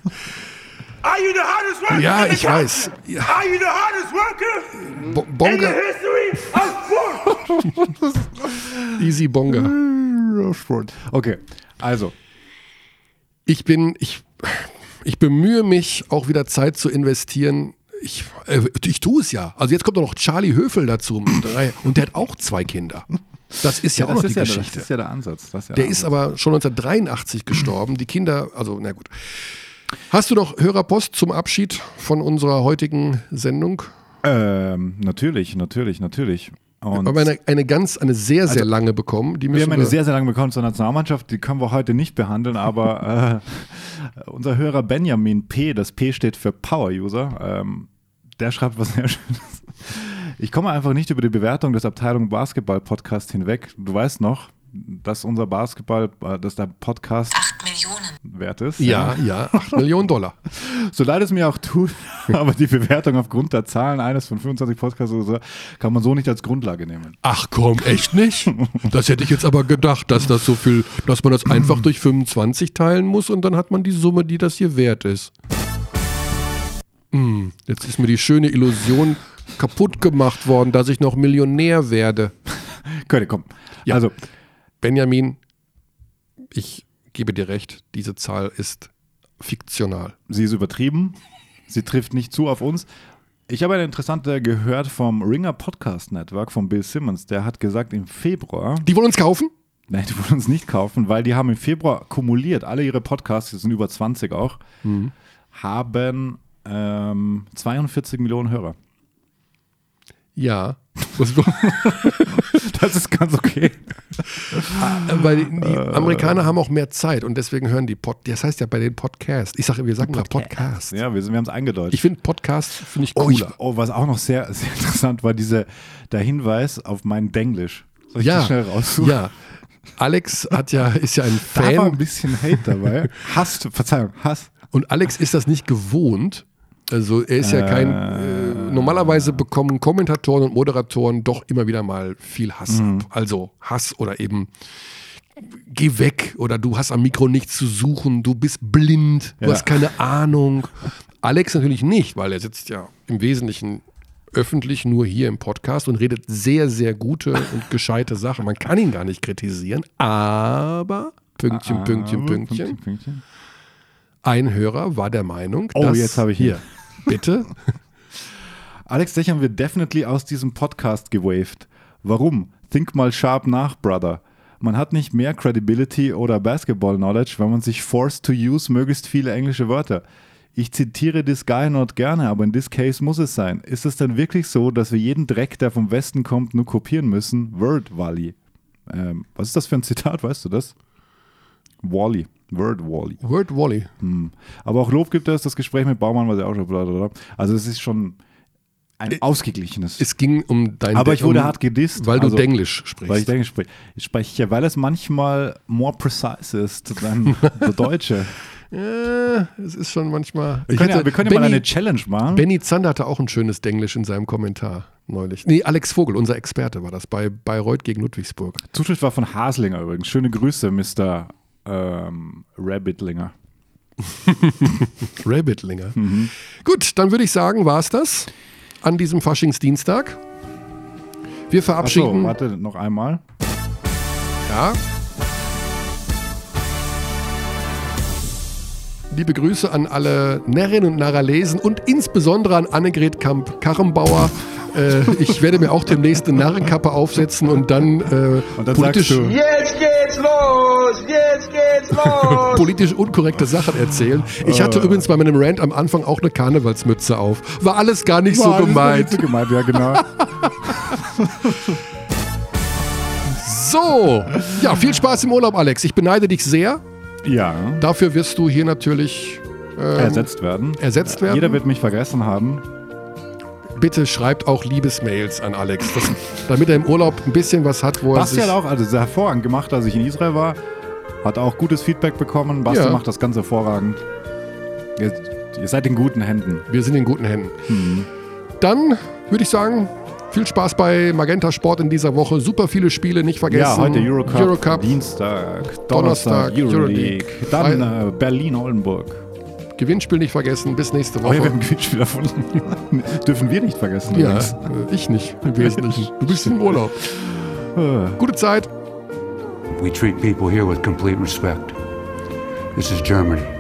Are you the hardest worker? Ja, ich weiß. Ja. Are you the hardest worker? Bo Bonga. In the history of. Easy Bonga. Okay. Also. Ich bin, ich, ich bemühe mich, auch wieder Zeit zu investieren. Ich, äh, ich tue es ja. Also jetzt kommt noch Charlie Höfel dazu und der hat auch zwei Kinder. Das ist ja, ja auch noch die ja, Geschichte. Das ist ja der Ansatz. Ja der, der ist aber schon 1983 gestorben. Die Kinder, also na gut. Hast du noch Hörerpost zum Abschied von unserer heutigen Sendung? Ähm, natürlich, natürlich, natürlich. Und wir haben eine, eine ganz, eine sehr, sehr also, lange bekommen. wir haben eine sehr, sehr lange bekommen zur Nationalmannschaft. Die können wir heute nicht behandeln, aber äh, unser Hörer Benjamin P., das P steht für Power User, ähm, der schreibt was sehr Schönes. Ich komme einfach nicht über die Bewertung des Abteilung Basketball Podcast hinweg. Du weißt noch, dass unser Basketball, äh, dass der Podcast 8 Millionen wert ist. Ja, ja, 8 Millionen Dollar. So leid es mir auch tut, aber die Bewertung aufgrund der Zahlen eines von 25 Podcasts oder so, kann man so nicht als Grundlage nehmen. Ach komm, echt nicht? Das hätte ich jetzt aber gedacht, dass das so viel, dass man das einfach durch 25 teilen muss und dann hat man die Summe, die das hier wert ist. Hm, jetzt ist mir die schöne Illusion kaputt gemacht worden, dass ich noch Millionär werde. Könnte, komm. Ja. Also, Benjamin, ich gebe dir recht, diese Zahl ist fiktional. Sie ist übertrieben. Sie trifft nicht zu auf uns. Ich habe eine interessante gehört vom Ringer Podcast Network von Bill Simmons. Der hat gesagt, im Februar. Die wollen uns kaufen? Nein, die wollen uns nicht kaufen, weil die haben im Februar kumuliert, alle ihre Podcasts, das sind über 20 auch, mhm. haben ähm, 42 Millionen Hörer. Ja. das ist ganz okay. Ah, weil die, die Amerikaner haben auch mehr Zeit und deswegen hören die Pod. Das heißt ja bei den Podcasts. Ich sage, wir sagen mal Podcast. Ja, wir, wir haben es eingedeutet. Ich finde Podcast finde ich cooler. Oh, ich, oh, was auch noch sehr, sehr interessant war, diese, der Hinweis auf mein Denglisch. Soll ich ja, schnell raussuchen? Ja. Alex hat ja, ist ja ein Fan. Da war ein bisschen Hate dabei. Hass, Verzeihung, Hass. Und Alex ist das nicht gewohnt, also er ist ja kein. Äh, normalerweise bekommen Kommentatoren und Moderatoren doch immer wieder mal viel Hass mhm. ab. Also Hass oder eben geh weg oder du hast am Mikro nichts zu suchen, du bist blind, du ja. hast keine Ahnung. Alex natürlich nicht, weil er sitzt ja im Wesentlichen öffentlich nur hier im Podcast und redet sehr, sehr gute und gescheite Sachen. Man kann ihn gar nicht kritisieren, aber Pünktchen, Pünktchen, Pünktchen. Pünktchen, Pünktchen. Ein Hörer war der Meinung, oh, dass jetzt habe ich hier. Bitte? Alex dich haben wir definitely aus diesem Podcast gewaved. Warum? Think mal sharp nach, Brother. Man hat nicht mehr Credibility oder Basketball Knowledge, wenn man sich forced to use möglichst viele englische Wörter. Ich zitiere this guy not gerne, aber in this case muss es sein. Ist es denn wirklich so, dass wir jeden Dreck, der vom Westen kommt, nur kopieren müssen? Word Wally. Ähm, was ist das für ein Zitat, weißt du das? Wally. Word Wally. Word Wally. Hm. Aber auch Lob gibt es, das Gespräch mit Baumann, was ja auch schon. Blablabla. Also es ist schon ein äh, ausgeglichenes. Es ging um dein Aber ich wurde um, hart gedisst. Weil also, du Denglisch sprichst. Weil ich Denglisch spreche. Ich spreche, weil es manchmal more precise ist dann der Deutsche. Ja, es ist schon manchmal. Wir können, ja, wir können Benny, ja mal eine Challenge machen. Benny Zander hatte auch ein schönes Denglisch in seinem Kommentar neulich. Nee, Alex Vogel, unser Experte, war das bei Bayreuth gegen Ludwigsburg. Zuschrift war von Haslinger übrigens. Schöne Grüße, Mr ähm, Rabbitlinger. Rabbitlinger. Mhm. Gut, dann würde ich sagen, war es das an diesem Faschingsdienstag. Wir verabschieden. So, warte, noch einmal. Ja. Liebe Grüße an alle Närrinnen und Narralesen und insbesondere an Annegret Kamp-Karrenbauer. Äh, ich werde mir auch demnächst eine Narrenkappe aufsetzen und dann, äh, und dann politisch, jetzt geht's los, jetzt geht's los. politisch unkorrekte Sachen erzählen. Ich hatte übrigens bei meinem Rant am Anfang auch eine Karnevalsmütze auf. War alles gar nicht War so gemeint. Nicht so gemeint, ja genau. so, ja, viel Spaß im Urlaub, Alex. Ich beneide dich sehr. Ja. Dafür wirst du hier natürlich ähm, ersetzt werden. Ersetzt werden. Jeder wird mich vergessen haben bitte schreibt auch Liebesmails an Alex, das, damit er im Urlaub ein bisschen was hat, wo Basti er sich... hat auch, also sehr hervorragend gemacht, als ich in Israel war. Hat auch gutes Feedback bekommen. Basti ja. macht das ganz hervorragend. Ihr, ihr, seid in guten Händen. Wir sind in guten Händen. Mhm. Dann würde ich sagen, viel Spaß bei Magenta Sport in dieser Woche. Super viele Spiele, nicht vergessen. Ja, heute Eurocup, Eurocup Dienstag, Donnerstag, Donnerstag Euroleague, Euroleague, dann äh, Berlin-Oldenburg. Gewinnspiel nicht vergessen. Bis nächste Woche. Oh ja, wir haben ein Gewinnspiel davon. Dürfen wir nicht vergessen. Ja, äh, ich nicht im Wesentlichen. Du bist im Urlaub. Gute Zeit. we treat people here with complete respect. This is Germany.